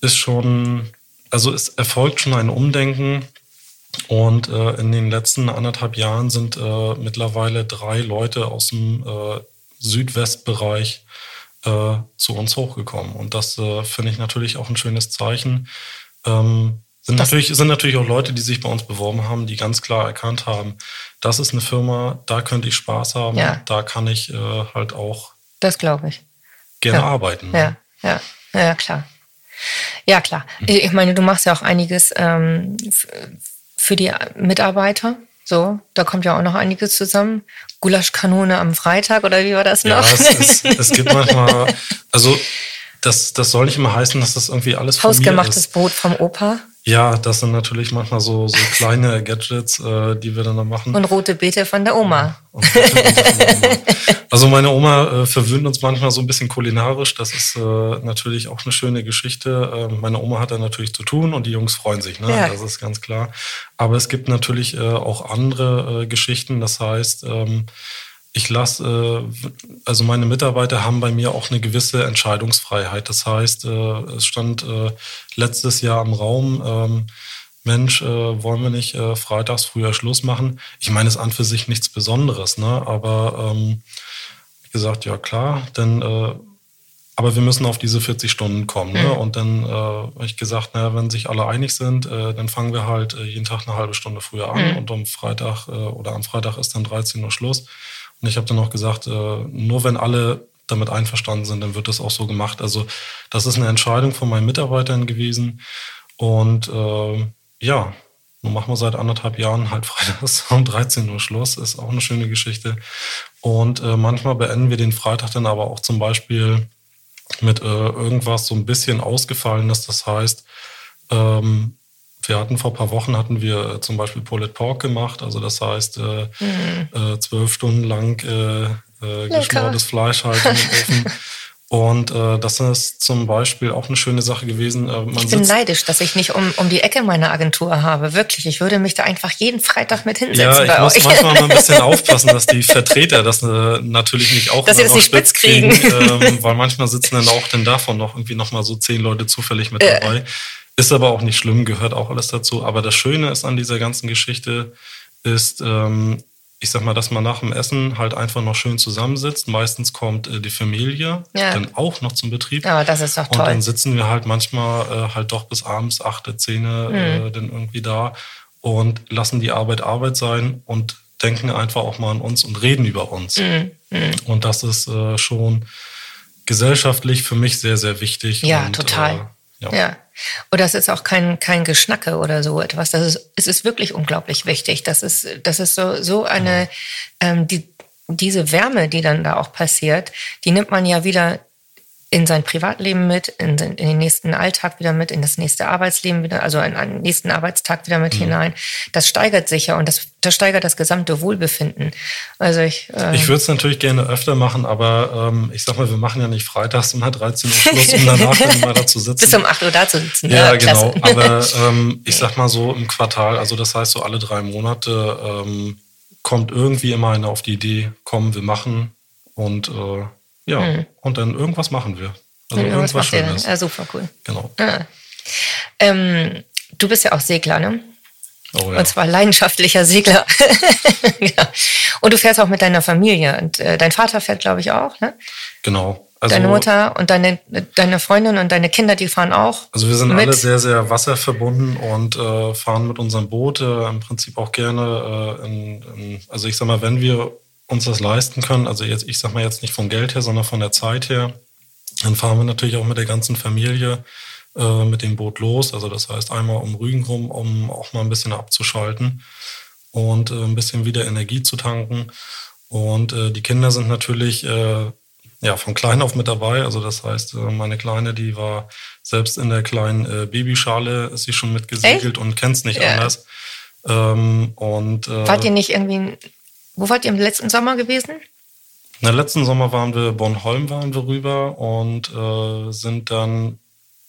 ist schon, also es erfolgt schon ein Umdenken. Und äh, in den letzten anderthalb Jahren sind äh, mittlerweile drei Leute aus dem äh, Südwestbereich äh, zu uns hochgekommen. Und das äh, finde ich natürlich auch ein schönes Zeichen. Ähm, sind natürlich, sind natürlich auch Leute, die sich bei uns beworben haben, die ganz klar erkannt haben, das ist eine Firma, da könnte ich Spaß haben, ja. da kann ich äh, halt auch. Das glaube ich. Gerne ja. arbeiten. Ne? Ja, ja, ja, klar. Ja, klar. Mhm. Ich meine, du machst ja auch einiges ähm, für die Mitarbeiter. So, da kommt ja auch noch einiges zusammen. Gulaschkanone am Freitag oder wie war das noch? Ja, es, es, es gibt manchmal, also das, das soll nicht immer heißen, dass das irgendwie alles Hausgemachtes Brot vom Opa. Ja, das sind natürlich manchmal so, so kleine Gadgets, äh, die wir dann, machen. Und rote Beete von der Oma. also meine Oma äh, verwöhnt uns manchmal so ein bisschen kulinarisch. Das ist äh, natürlich auch eine schöne Geschichte. Ähm, meine Oma hat da natürlich zu tun und die Jungs freuen sich, ne? Ja. das ist ganz klar. Aber es gibt natürlich äh, auch andere äh, Geschichten. Das heißt, ähm, ich lasse, äh, also meine Mitarbeiter haben bei mir auch eine gewisse Entscheidungsfreiheit. Das heißt, äh, es stand äh, letztes Jahr im Raum, ähm, Mensch, wollen wir nicht freitags früher Schluss machen? Ich meine, es ist an für sich nichts Besonderes, ne? aber ähm, wie gesagt, ja klar, denn aber wir müssen auf diese 40 Stunden kommen. Ne? Mhm. Und dann äh, habe ich gesagt, naja, wenn sich alle einig sind, äh, dann fangen wir halt äh, jeden Tag eine halbe Stunde früher an mhm. und am Freitag äh, oder am Freitag ist dann 13 Uhr Schluss. Und ich habe dann auch gesagt, äh, nur wenn alle damit einverstanden sind, dann wird das auch so gemacht. Also das ist eine Entscheidung von meinen Mitarbeitern gewesen. Und äh, ja, nun machen wir seit anderthalb Jahren halt freitags um 13 Uhr Schluss. Ist auch eine schöne Geschichte. Und äh, manchmal beenden wir den Freitag dann aber auch zum Beispiel mit äh, irgendwas so ein bisschen ausgefallenes. Das heißt, ähm, wir hatten vor ein paar Wochen hatten wir äh, zum Beispiel Pulled Pork gemacht, also das heißt äh, mhm. äh, zwölf Stunden lang äh, äh, geschmortes Fleisch halt im Ofen. Und äh, das ist zum Beispiel auch eine schöne Sache gewesen. Äh, ich bin neidisch, dass ich nicht um, um die Ecke meine Agentur habe. Wirklich. Ich würde mich da einfach jeden Freitag mit hinsetzen. Ja, ich muss euch. manchmal mal ein bisschen aufpassen, dass die Vertreter das äh, natürlich nicht auch dass sie das nicht spitz kriegen. kriegen ähm, weil manchmal sitzen dann auch dann davon noch irgendwie noch mal so zehn Leute zufällig mit äh. dabei. Ist aber auch nicht schlimm, gehört auch alles dazu. Aber das Schöne ist an dieser ganzen Geschichte, ist, ähm, ich sag mal, dass man nach dem Essen halt einfach noch schön zusammensitzt. Meistens kommt äh, die Familie ja. dann auch noch zum Betrieb. Ja, das ist doch toll. Und dann sitzen wir halt manchmal äh, halt doch bis abends, achte, zehne, äh, mhm. äh, dann irgendwie da und lassen die Arbeit Arbeit sein und denken einfach auch mal an uns und reden über uns. Mhm. Mhm. Und das ist äh, schon gesellschaftlich für mich sehr, sehr wichtig. Ja, und, total. Ja. ja. Und das ist auch kein, kein Geschnacke oder so etwas. Das ist, es ist wirklich unglaublich wichtig. Das ist, das ist so, so eine, ähm, die, diese Wärme, die dann da auch passiert, die nimmt man ja wieder in sein Privatleben mit, in, in, den nächsten Alltag wieder mit, in das nächste Arbeitsleben wieder, also in einen nächsten Arbeitstag wieder mit mhm. hinein. Das steigert sich ja und das, das steigert das gesamte Wohlbefinden. Also ich. Äh, ich würde es natürlich gerne öfter machen, aber ähm, ich sag mal, wir machen ja nicht freitags um 13 Uhr Schluss, um danach dann mal da zu sitzen. Bis um 8 Uhr da zu sitzen. Ja, ja genau. Aber ähm, ich sag mal so im Quartal, also das heißt so alle drei Monate ähm, kommt irgendwie immer einer auf die Idee, komm, wir machen und äh, ja, mhm. und dann irgendwas machen wir. Also ja, irgendwas Schönes. Ja, super cool. Genau. Ah. Ähm, du bist ja auch Segler, ne? Oh, ja. Und zwar leidenschaftlicher Segler. ja. Und du fährst auch mit deiner Familie. Und äh, dein Vater fährt, glaube ich, auch, ne? Genau. Also, deine Mutter und deine, deine Freundin und deine Kinder, die fahren auch. Also wir sind mit. alle sehr, sehr wasserverbunden und äh, fahren mit unserem Boot äh, im Prinzip auch gerne äh, in, in, also ich sag mal, wenn wir uns das leisten können, also jetzt, ich sag mal jetzt nicht vom Geld her, sondern von der Zeit her, dann fahren wir natürlich auch mit der ganzen Familie äh, mit dem Boot los. Also das heißt einmal um Rügen rum, um auch mal ein bisschen abzuschalten und äh, ein bisschen wieder Energie zu tanken. Und äh, die Kinder sind natürlich äh, ja von klein auf mit dabei. Also das heißt, äh, meine Kleine, die war selbst in der kleinen äh, Babyschale, ist sie schon mitgesegelt Echt? und kennt es nicht ja. anders. Ähm, und, Wart ihr nicht irgendwie wo wart ihr im letzten Sommer gewesen? Na, letzten Sommer waren wir, Bornholm waren wir rüber und äh, sind dann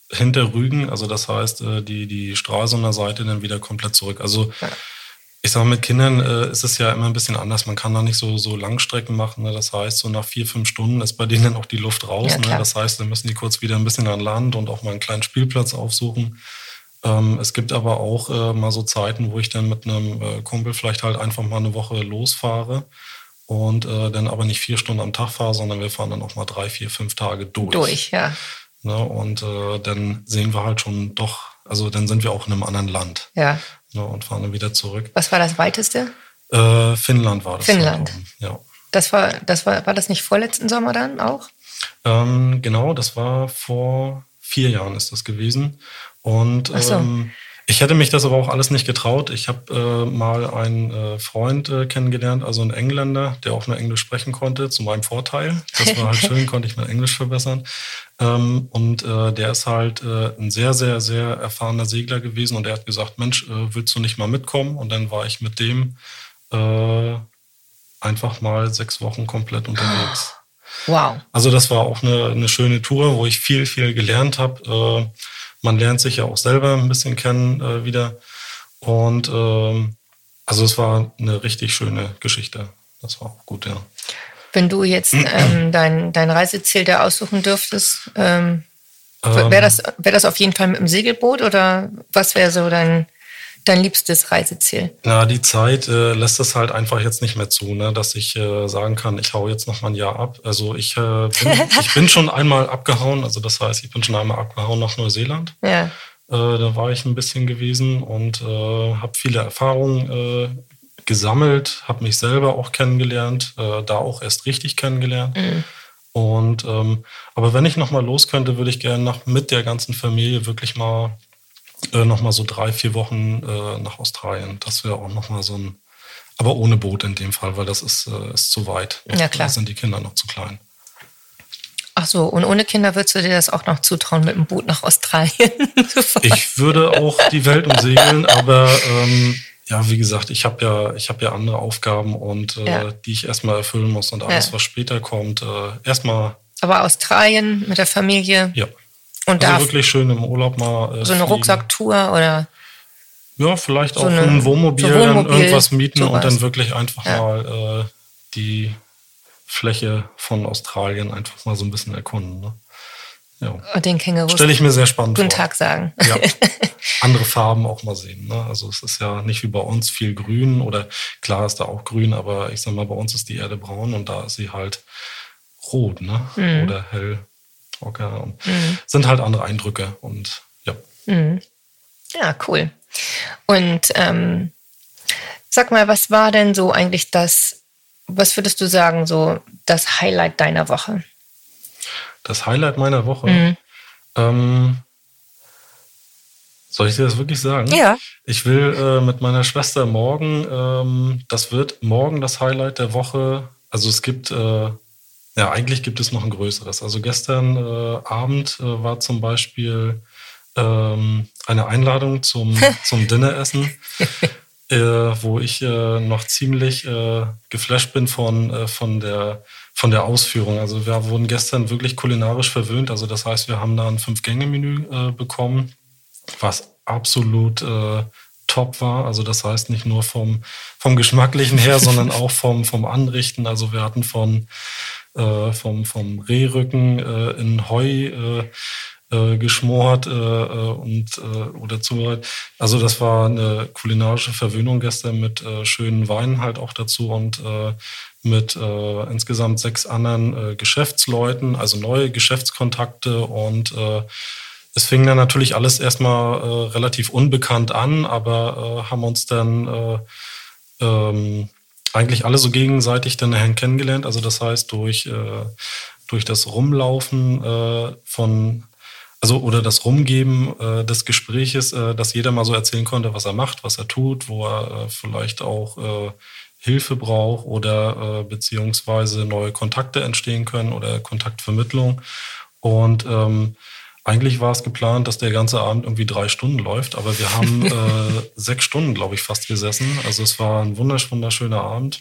hinter Rügen, also das heißt, äh, die, die Stralsunder Seite dann wieder komplett zurück. Also ja. ich sage, mit Kindern äh, ist es ja immer ein bisschen anders. Man kann da nicht so, so Langstrecken machen. Ne? Das heißt, so nach vier, fünf Stunden ist bei denen dann auch die Luft raus. Ja, ne? Das heißt, dann müssen die kurz wieder ein bisschen an Land und auch mal einen kleinen Spielplatz aufsuchen. Ähm, es gibt aber auch äh, mal so Zeiten, wo ich dann mit einem äh, Kumpel vielleicht halt einfach mal eine Woche losfahre und äh, dann aber nicht vier Stunden am Tag fahre, sondern wir fahren dann auch mal drei, vier, fünf Tage durch. Durch, ja. Ne? Und äh, dann sehen wir halt schon doch, also dann sind wir auch in einem anderen Land Ja. ne? und fahren dann wieder zurück. Was war das weiteste? Äh, Finnland war das. Finnland. dann, Ja. Das war, das war, war das nicht vorletzten Sommer dann auch? Ähm, genau, das war vor vier Jahren ist das gewesen. Und so. ähm, ich hätte mich das aber auch alles nicht getraut. Ich habe äh, mal einen äh, Freund äh, kennengelernt, also einen Engländer, der auch nur Englisch sprechen konnte, zu meinem Vorteil. Das war halt schön, konnte ich mein Englisch verbessern. Ähm, und äh, der ist halt äh, ein sehr, sehr, sehr erfahrener Segler gewesen und er hat gesagt, Mensch, äh, willst du nicht mal mitkommen? Und dann war ich mit dem einfach mal sechs Wochen komplett unterwegs. Wow. Also das war auch eine, eine schöne Tour, wo ich viel, viel gelernt habe. Man lernt sich ja auch selber ein bisschen kennen äh, wieder. Und ähm, also es war eine richtig schöne Geschichte. Das war auch gut, ja. Wenn du jetzt ähm, dein, dein Reiseziel da aussuchen dürftest, ähm, Ähm, wäre das, wär das auf jeden Fall mit dem Segelboot oder was wäre so dein, dein liebstes Reiseziel? Na, die Zeit äh, lässt es halt einfach jetzt nicht mehr zu, ne, dass ich äh, sagen kann, ich hau jetzt noch mal ein Jahr ab. Also ich, äh, bin, ich bin schon einmal abgehauen, also das heißt, ich bin schon einmal abgehauen nach Neuseeland. Ja. Äh, da war ich ein bisschen gewesen und äh, habe viele Erfahrungen äh, gesammelt, habe mich selber auch kennengelernt, da auch erst richtig kennengelernt. Und ähm, aber wenn ich noch mal los könnte, würde ich gerne nach mit der ganzen Familie wirklich mal äh, noch mal so drei vier Wochen äh, nach Australien. Das wäre auch noch mal so ein, aber ohne Boot in dem Fall, weil das ist ist zu weit. Ja, klar. Da sind die Kinder noch zu klein. Ach so, und ohne Kinder würdest du dir das auch noch zutrauen, mit dem Boot nach Australien zu fahren? Ich würde auch die Welt umsegeln, aber ähm, ja, wie gesagt, ich habe ja, ich habe ja andere Aufgaben und äh, Ja. die ich erstmal erfüllen muss und alles, Ja. was später kommt, äh, erstmal Aber Australien mit der Familie ja. Und Also da wirklich schön im Urlaub mal. Äh, so eine fliegen. Rucksacktour oder Ja, vielleicht so auch eine- ein Wohnmobil, so dann Wohnmobil, irgendwas mieten sowas. und dann wirklich einfach Ja. mal äh, die Fläche von Australien einfach mal so ein bisschen erkunden. Ne? Ja. den Kängurus Stelle ich mir sehr spannend guten vor. Tag sagen. Ja. Andere Farben auch mal sehen. Ne? Also es ist ja nicht wie bei uns viel grün oder klar ist da auch grün, aber ich sag mal, bei uns ist die Erde braun und da ist sie halt rot, ne? Mhm. Oder hell. Okay. Und Sind halt andere Eindrücke und ja. Ja, cool. Und ähm, sag mal, was war denn so eigentlich das, was würdest du sagen, so das Highlight deiner Woche? Das Highlight meiner Woche. Mhm. Ähm, soll ich dir das wirklich sagen? Ja. Ich will äh, mit meiner Schwester morgen, ähm, das wird morgen das Highlight der Woche. Also es gibt, äh, ja, eigentlich gibt es noch ein größeres. Also gestern äh, Abend äh, war zum Beispiel ähm, eine Einladung zum, zum Dinneressen, äh, wo ich äh, noch ziemlich äh, geflasht bin von, äh, von, der, von der Ausführung. Also wir wurden gestern wirklich kulinarisch verwöhnt. Also das heißt, wir haben da ein Fünf-Gänge-Menü bekommen was absolut top war. Also das heißt nicht nur vom, vom Geschmacklichen her, sondern auch vom, vom Anrichten. Also wir hatten von, äh, vom, vom Rehrücken äh, in Heu äh, äh, geschmort äh, und oder zubereitet. Also das war eine kulinarische Verwöhnung gestern mit schönen Weinen halt auch dazu und mit insgesamt sechs anderen Geschäftsleuten, also neue Geschäftskontakte und es fing dann natürlich alles erstmal äh, relativ unbekannt an, aber äh, haben uns dann äh, ähm, eigentlich alle so gegenseitig dann nachher kennengelernt. Also das heißt durch, äh, durch das Rumlaufen äh, von, also oder das Rumgeben äh, des Gespräches, äh, dass jeder mal so erzählen konnte, was er macht, was er tut, wo er äh, vielleicht auch äh, Hilfe braucht oder beziehungsweise neue Kontakte entstehen können oder Kontaktvermittlung. Und ähm, eigentlich war es geplant, dass der ganze Abend irgendwie drei Stunden läuft, aber wir haben äh, sechs Stunden, glaube ich, fast gesessen. Also es war ein wundersch wunderschöner Abend.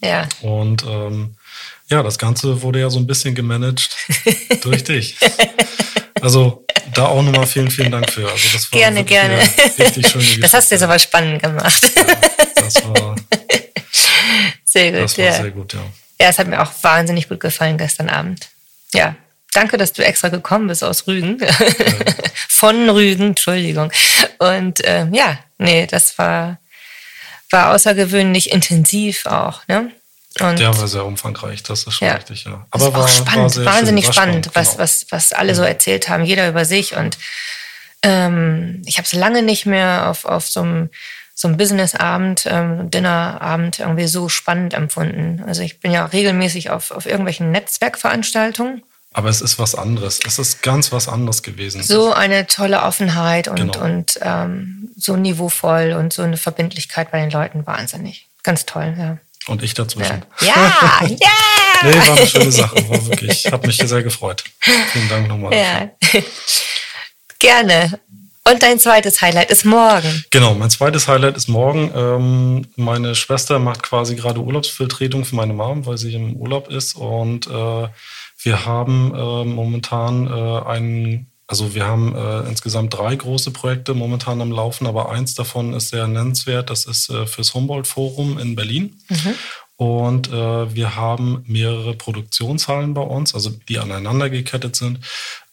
Ja. Und ähm, ja, das Ganze wurde ja so ein bisschen gemanagt durch dich. Also da auch nochmal vielen, vielen Dank für. Also das war Gerne, gerne. Richtig schöne Geschichte. Das hast du jetzt aber spannend gemacht. Das war, Sehr gut, das war ja. sehr gut, ja. Ja, es hat mir auch wahnsinnig gut gefallen gestern Abend. Ja, danke, dass du extra gekommen bist aus Rügen. Von Rügen, Entschuldigung. Und ähm, ja, nee, das war, war außergewöhnlich intensiv auch. Ne? Und Der war sehr umfangreich, das ist schon Ja. richtig, ja. das ist auch spannend, sehr wahnsinnig schön, war spannend, was, genau. was, was alle so erzählt haben, jeder über sich. Und ähm, ich habe es lange nicht mehr auf, auf so einem so einem Businessabend, ähm, Dinnerabend irgendwie so spannend empfunden. Also ich bin ja regelmäßig auf, auf irgendwelchen Netzwerkveranstaltungen. Aber es ist was anderes. Es ist ganz was anderes gewesen. So eine tolle Offenheit und, Genau. und ähm, so niveauvoll und so eine Verbindlichkeit bei den Leuten. Wahnsinnig. Ganz toll, ja. Und ich dazwischen. Ja, ja, ja. Nee, war eine schöne Sache. War wirklich, hat mich sehr gefreut. Vielen Dank nochmal. Ja. Gerne. Und dein zweites Highlight ist morgen. Genau, mein zweites Highlight ist morgen. Ähm, meine Schwester macht quasi gerade Urlaubsvertretung für meine Mom, weil sie im Urlaub ist. Und äh, wir haben äh, momentan äh, einen, also wir haben äh, insgesamt drei große Projekte momentan am Laufen, aber eins davon ist sehr nennenswert. Das ist äh, fürs Humboldt-Forum in Berlin. Und äh, wir haben mehrere Produktionshallen bei uns, also die aneinander gekettet sind.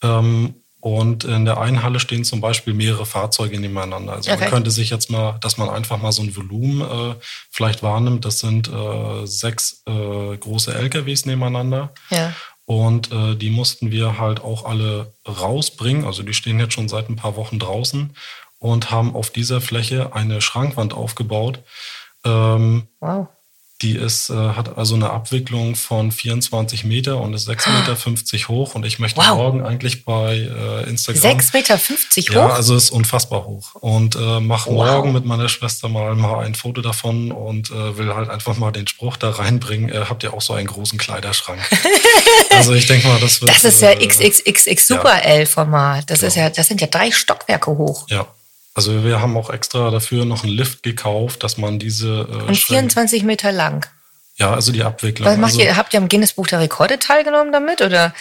Ähm, und in der einen Halle stehen zum Beispiel mehrere Fahrzeuge nebeneinander. Also Okay. man könnte sich jetzt mal, dass man einfach mal so ein Volumen äh, vielleicht wahrnimmt. Das sind äh, sechs äh, große LKWs nebeneinander. Ja. Und äh, die mussten wir halt auch alle rausbringen. Also die stehen jetzt schon seit ein paar Wochen draußen und haben auf dieser Fläche eine Schrankwand aufgebaut. Ähm, Wow. Die ist, äh, hat also eine Abwicklung von 24 Meter und ist 6,50 Meter hoch. Und ich möchte Wow. morgen eigentlich bei äh, Instagram. 6,50 Meter hoch? Ja, also ist unfassbar hoch. Und äh, mach Wow. morgen mit meiner Schwester mal, mal ein Foto davon und äh, will halt einfach mal den Spruch da reinbringen. Äh, habt ihr auch so einen großen Kleiderschrank? also ich denke mal, das wird. das ist ja äh, XXXX Super L-Format. Das ist Genau. ja, das sind ja drei Stockwerke hoch. Ja. Also wir haben auch extra dafür noch einen Lift gekauft, dass man diese äh, Und Schränke- 24 Meter lang. Ja, also die Abwicklung. Was macht also, ihr? Habt ihr am Guinness Buch der Rekorde teilgenommen damit? Oder?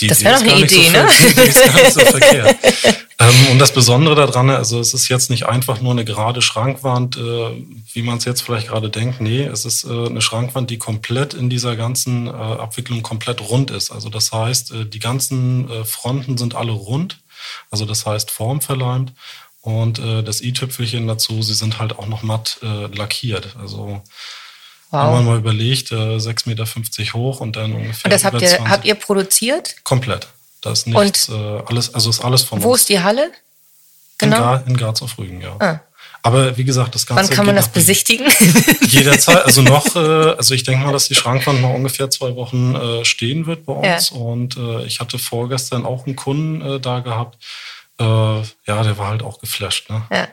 Die Das Idee wär ist doch eine Idee, so ne? Die ist gar nicht so verkehrt. Ähm, und das Besondere daran, also es ist jetzt nicht einfach nur eine gerade Schrankwand, äh, wie man es jetzt vielleicht gerade denkt. Nee, es ist äh, eine Schrankwand, die komplett in dieser ganzen äh, Abwicklung komplett rund ist. Also das heißt, die ganzen Fronten sind alle rund. Also das heißt formverleimt. Und äh, das i-Tüpfelchen dazu, sie sind halt auch noch matt äh, lackiert. Also haben wir Wow. mal überlegt, äh, 6,50 Meter hoch und dann ungefähr. Und das habt ihr, 20 habt ihr produziert? Komplett. Da ist nichts, äh, alles, also ist alles von Wo uns. ist die Halle? In, Genau. Gar, in Garz auf Rügen, ja. Ah. Aber wie gesagt, das Ganze. Wann kann man das besichtigen? Jederzeit, also noch, äh, also ich denke mal, dass die Schrankwand noch ungefähr zwei Wochen äh, stehen wird bei Ja. uns. Und äh, ich hatte vorgestern auch einen Kunden äh, da gehabt. Äh, ja, der war halt auch geflasht, ne? ja.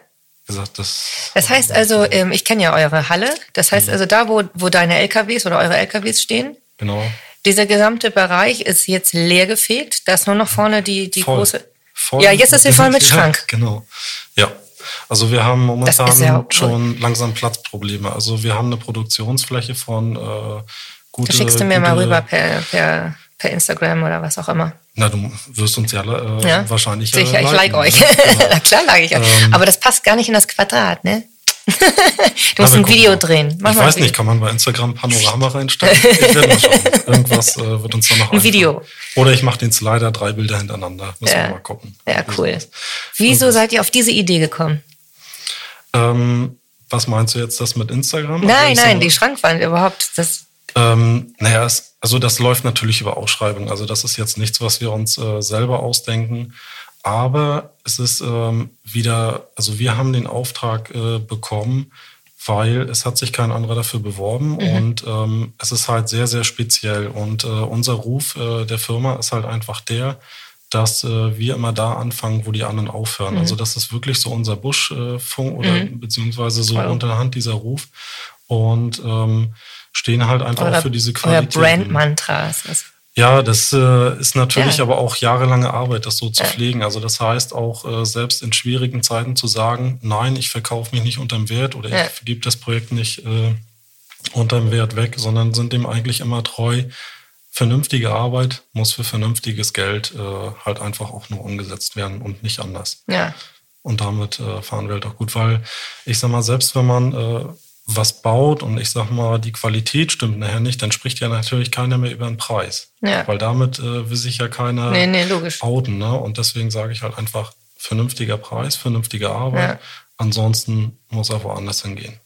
Gesagt, das. Das heißt also, ähm, ich kenne ja eure Halle. Das Mhm. heißt also, da, wo, wo deine LKWs oder eure LKWs stehen, Genau. dieser gesamte Bereich ist jetzt leer gefegt. Da ist nur noch vorne die, die Voll. große. Voll Ja, jetzt ist sie voll mit Ja, Schrank. Genau. Ja. Also wir haben momentan ja schon langsam Platzprobleme. Also wir haben eine Produktionsfläche von äh, gute. Da schickst du mir gute, mal rüber per, per, per Instagram oder was auch immer. Na, du wirst uns ja, äh, Ja? wahrscheinlich. äh, Sicher, ich like liken, euch. ne? Genau. Na klar, like ich euch. Ähm, Aber das passt gar nicht in das Quadrat, ne? du musst ein gucken Video drehen. Mach ich weiß nicht, kann man bei Instagram Panorama reinstellen? Ich werde mal schauen. Irgendwas äh, wird uns da noch Ein einfallen. Video. Oder ich mache den Slider drei Bilder hintereinander. Müssen Ja. wir mal gucken. Ja, cool. Wieso seid ihr auf diese Idee gekommen? Ähm, was meinst du jetzt das mit Instagram? Also Nein, sag nein, die Schrankwand überhaupt. Das, Ähm, naja, es, also das läuft natürlich über Ausschreibung. Also das ist jetzt nichts, was wir uns äh, selber ausdenken. Aber es ist ähm, wieder, also wir haben den Auftrag äh, bekommen, weil es hat sich kein anderer dafür beworben und ähm, es ist halt sehr, sehr speziell. Und äh, unser Ruf äh, der Firma ist halt einfach der, dass äh, wir immer da anfangen, wo die anderen aufhören. Also das ist wirklich so unser Buschfunk oder beziehungsweise so Wow. unterhand dieser Ruf. Und ähm, stehen halt einfach euer, für diese Qualität. Brand-Mantra ist das. Ja, das äh, ist natürlich Ja. aber auch jahrelange Arbeit, das so zu Ja. pflegen. Also das heißt auch äh, selbst in schwierigen Zeiten zu sagen, nein, ich verkaufe mich nicht unterm Wert oder Ja. ich gebe das Projekt nicht äh, unterm Wert weg, sondern sind dem eigentlich immer treu. Vernünftige Arbeit muss für vernünftiges Geld äh, halt einfach auch nur umgesetzt werden und nicht anders. Ja. Und damit äh, fahren wir halt auch gut, weil ich sag mal, selbst wenn man äh, was baut und ich sag mal, die Qualität stimmt nachher nicht, dann spricht ja natürlich keiner mehr über den Preis. Ja. Weil damit äh, will sich ja keiner Nee, nee, logisch. outen. Ne? Und deswegen sage ich halt einfach, vernünftiger Preis, vernünftige Arbeit. Ja. Ansonsten muss er woanders hingehen.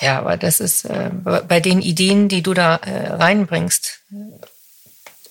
Ja, aber das ist äh, bei den Ideen, die du da äh, reinbringst,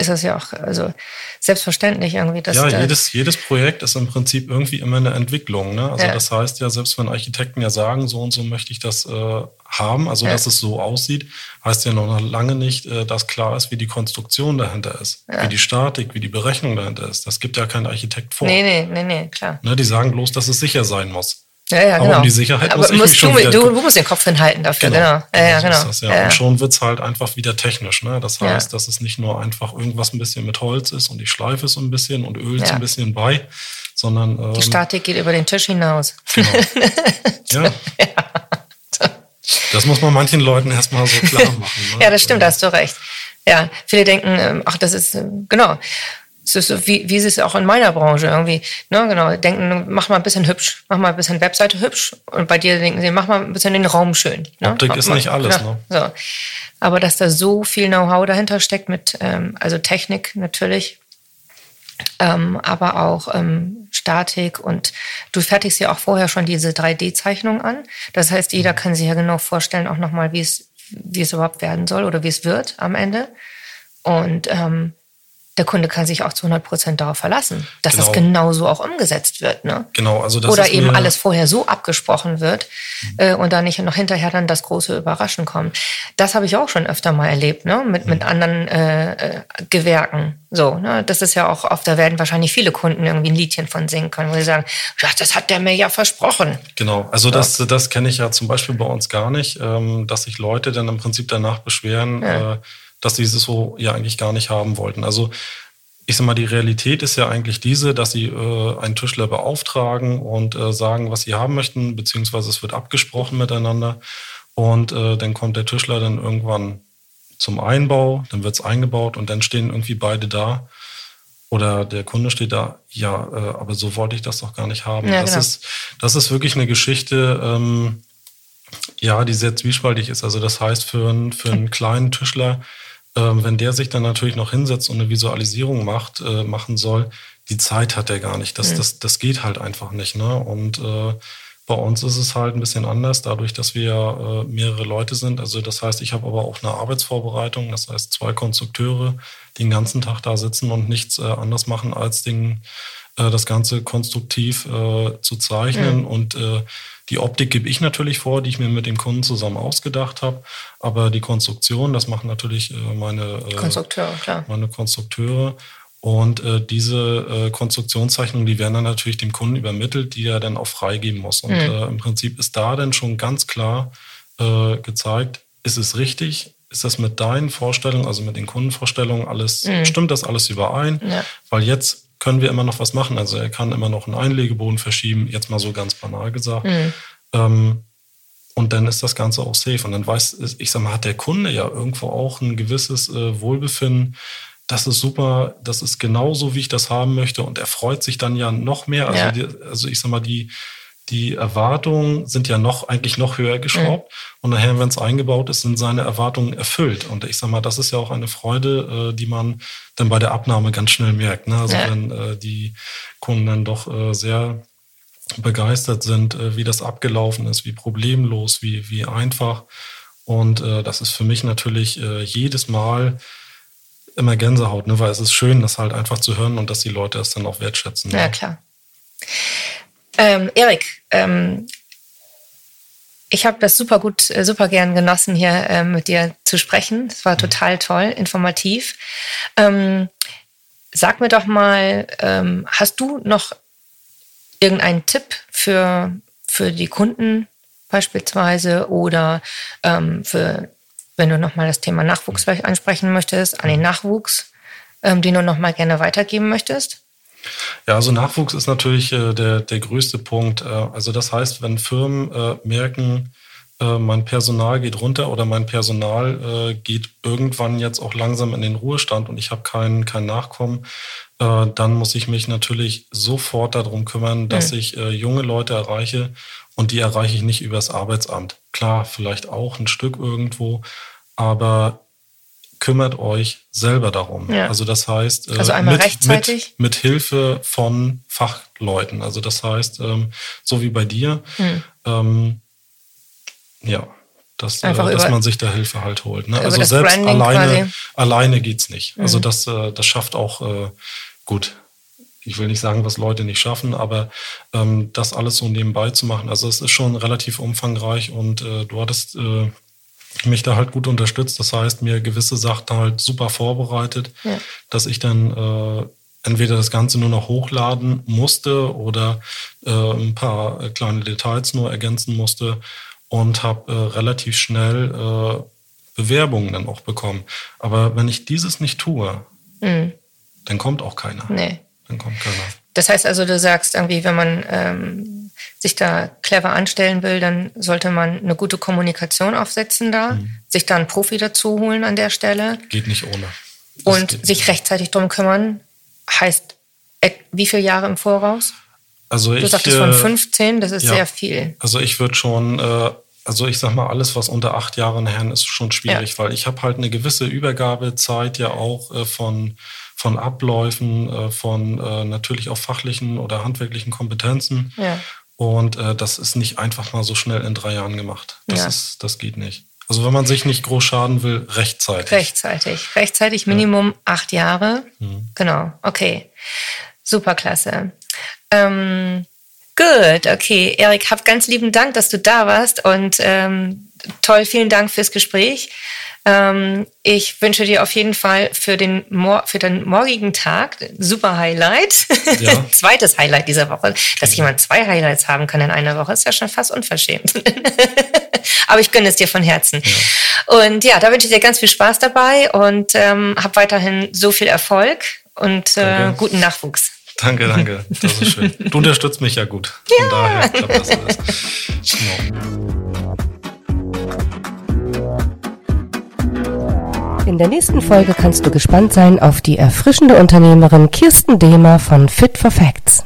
ist das ja auch also selbstverständlich irgendwie. Dass ja, jedes, jedes Projekt ist im Prinzip irgendwie immer eine Entwicklung. Ne? Also Ja. das heißt ja, selbst wenn Architekten ja sagen, so und so möchte ich das äh, haben, also Ja. dass es so aussieht, heißt ja noch lange nicht, äh, dass klar ist, wie die Konstruktion dahinter ist, wie die Statik, wie die Berechnung dahinter ist. Das gibt ja kein Architekt vor. Nee, nee, nee, nee, klar. Ne? Die sagen bloß, dass es sicher sein muss. Ja, ja, Aber genau. um die Sicherheit Aber muss ich mich schon du, wieder- du, du musst den Kopf hinhalten dafür, genau. Ja, ja, so genau. das, ja. Ja, ja. Und schon wird's halt einfach wieder technisch. Ne? Das Ja. heißt, dass es nicht nur einfach irgendwas ein bisschen mit Holz ist und ich schleife es so ein bisschen und öle es Ja. ein bisschen bei, sondern ähm, Die Statik geht über den Tisch hinaus. Genau. ja. Das muss man manchen Leuten erstmal so klar machen. Ne? Ja, das stimmt, da hast du recht. Ja, viele denken, ähm, ach, das ist, ähm, genau. So, wie, wie ist es auch in meiner Branche irgendwie, ne, genau, denken, mach mal ein bisschen hübsch, mach mal ein bisschen Webseite hübsch und bei dir denken sie, mach mal ein bisschen den Raum schön. Ne? Optik ist nicht alles, genau, ne? So. Aber dass da so viel Know-how dahinter steckt mit, ähm, also Technik natürlich, ähm, aber auch ähm, Statik und du fertigst ja auch vorher schon diese 3D-Zeichnung an. Das heißt, jeder kann sich ja genau vorstellen, auch nochmal, wie es, wie es überhaupt werden soll oder wie es wird am Ende. Und ähm, der Kunde kann sich auch zu 100 Prozent darauf verlassen, dass das Genau. genauso auch umgesetzt wird. Ne? Genau, also das Oder eben alles vorher so abgesprochen wird äh, und da nicht noch hinterher dann das große Überraschen kommt. Das habe ich auch schon öfter mal erlebt, ne? mit, mit anderen äh, äh, Gewerken. So, ne? Das ist ja auch oft, da werden wahrscheinlich viele Kunden irgendwie ein Liedchen von singen können, wo sie sagen, ja, das hat der mir ja versprochen. Genau, also das, das kenne ich ja zum Beispiel bei uns gar nicht, ähm, dass sich Leute dann im Prinzip danach beschweren, Ja. äh, dass sie es so ja eigentlich gar nicht haben wollten. Also ich sag mal, die Realität ist ja eigentlich diese, dass sie äh, einen Tischler beauftragen und äh, sagen, was sie haben möchten, beziehungsweise es wird abgesprochen miteinander. Und äh, dann kommt der Tischler dann irgendwann zum Einbau, dann wird's eingebaut und dann stehen irgendwie beide da. Oder der Kunde steht da, ja, äh, aber so wollte ich das doch gar nicht haben. Ja, das, genau. ist, das ist wirklich eine Geschichte, ähm, ja, die sehr zwiespaltig ist. Also das heißt, für, einen für einen kleinen Tischler, ähm, wenn der sich dann natürlich noch hinsetzt und eine Visualisierung macht, äh, machen soll, die Zeit hat er gar nicht. Das, das, das geht halt einfach nicht. Ne? Und äh, bei uns ist es halt ein bisschen anders, dadurch, dass wir äh, mehrere Leute sind. Also das heißt, ich habe aber auch eine Arbeitsvorbereitung. Das heißt, zwei Konstrukteure, die den ganzen Tag da sitzen und nichts äh, anders machen, als den, das Ganze konstruktiv äh, zu zeichnen. Und äh, die Optik gebe ich natürlich vor, die ich mir mit dem Kunden zusammen ausgedacht habe. Aber die Konstruktion, das machen natürlich äh, meine äh, Konstrukteur, klar. meine Konstrukteure. Und äh, diese äh, Konstruktionszeichnungen, die werden dann natürlich dem Kunden übermittelt, die er dann auch freigeben muss. Und äh, im Prinzip ist da dann schon ganz klar äh, gezeigt, ist es richtig? Ist das mit deinen Vorstellungen, also mit den Kundenvorstellungen, alles, stimmt das alles überein? Ja. Weil jetzt können wir immer noch was machen. Also er kann immer noch einen Einlegeboden verschieben, jetzt mal so ganz banal gesagt. Ähm, und dann ist das Ganze auch safe. Und dann weiß, ich sag mal, hat der Kunde ja irgendwo auch ein gewisses äh, Wohlbefinden. Das ist super, das ist genauso, wie ich das haben möchte. Und er freut sich dann ja noch mehr. Also, Ja. die, also ich sag mal, die, die Erwartungen sind ja noch eigentlich noch höher geschraubt. Und nachher, wenn es eingebaut ist, sind seine Erwartungen erfüllt. Und ich sag mal, das ist ja auch eine Freude, äh, die man dann bei der Abnahme ganz schnell merkt. Ne? Also Ja. wenn äh, die Kunden dann doch äh, sehr begeistert sind, äh, wie das abgelaufen ist, wie problemlos, wie, wie einfach. Und äh, das ist für mich natürlich äh, jedes Mal immer Gänsehaut, ne? weil es ist schön, das halt einfach zu hören und dass die Leute das dann auch wertschätzen. Ja, ne? klar. Ähm, Erik, ähm, ich habe das super gut, äh, super gern genossen, hier ähm, mit dir zu sprechen. Es war total toll, informativ. Ähm, sag mir doch mal, ähm, hast du noch irgendeinen Tipp für, für die Kunden beispielsweise oder ähm, für, wenn du nochmal das Thema Nachwuchs vielleicht ansprechen möchtest, an den Nachwuchs, ähm, den du nochmal gerne weitergeben möchtest? Ja, also Nachwuchs ist natürlich äh, der, der größte Punkt. Äh, also das heißt, wenn Firmen äh, merken, äh, mein Personal geht runter oder mein Personal äh, geht irgendwann jetzt auch langsam in den Ruhestand und ich habe kein, kein Nachkommen, äh, dann muss ich mich natürlich sofort darum kümmern, dass ich äh, junge Leute erreiche und die erreiche ich nicht übers Arbeitsamt. Klar, vielleicht auch ein Stück irgendwo, aber kümmert euch selber darum. Ja. Also das heißt, äh, Also einmal mit, rechtzeitig? Mit, mit Hilfe von Fachleuten. Also das heißt, ähm, so wie bei dir, Hm. ähm, ja, dass, äh, dass man sich da Hilfe halt holt. Ne? Also selbst Branding alleine, quasi. alleine geht's nicht. Also mhm. das, äh, das schafft auch äh, gut. Ich will nicht sagen, was Leute nicht schaffen, aber ähm, das alles so nebenbei zu machen, also es ist schon relativ umfangreich und äh, du hattest äh, mich da halt gut unterstützt. Das heißt, mir gewisse Sachen halt super vorbereitet, ja. dass ich dann äh, entweder das Ganze nur noch hochladen musste oder äh, ein paar kleine Details nur ergänzen musste und habe äh, relativ schnell äh, Bewerbungen dann auch bekommen. Aber wenn ich dieses nicht tue, mhm. dann kommt auch keiner. Nee. Dann kommt keiner. Das heißt also, du sagst irgendwie, wenn man ähm, sich da clever anstellen will, dann sollte man eine gute Kommunikation aufsetzen da, mhm. sich da einen Profi dazu holen an der Stelle. Geht nicht ohne. Das und sich rechtzeitig drum kümmern, heißt äh, wie viele Jahre im Voraus? Also du ich, sagtest von 15, äh, das ist ja, sehr viel. Also ich würde schon, äh, also ich sag mal, alles, was unter acht Jahren her ist schon schwierig, ja. weil ich habe halt eine gewisse Übergabezeit ja auch äh, von, von Abläufen, von natürlich auch fachlichen oder handwerklichen Kompetenzen. Ja. Und äh, das ist nicht einfach mal so schnell in drei Jahren gemacht. Das, ja. ist, das geht nicht. Also wenn man sich nicht groß schaden will, rechtzeitig. Rechtzeitig. Rechtzeitig Minimum ja. acht Jahre. Mhm. Genau. Okay. Superklasse. Ähm, gut, okay. Erik, hab ganz lieben Dank, dass du da warst und ähm, toll, vielen Dank fürs Gespräch. Ähm, ich wünsche dir auf jeden Fall für den, Mor für den morgigen Tag super Highlight. Ja. Zweites Highlight dieser Woche. Dass jemand zwei Highlights haben kann in einer Woche, ist ja schon fast unverschämt. Aber ich gönne es dir von Herzen. Ja. Und ja, da wünsche ich dir ganz viel Spaß dabei und ähm, hab weiterhin so viel Erfolg und äh, guten Nachwuchs. Danke, danke. Das ist schön. Du unterstützt mich ja gut. Von ja. daher klappt das alles. Genau. In der nächsten Folge kannst du gespannt sein auf die erfrischende Unternehmerin Kirsten Dehmer von Fit for Facts.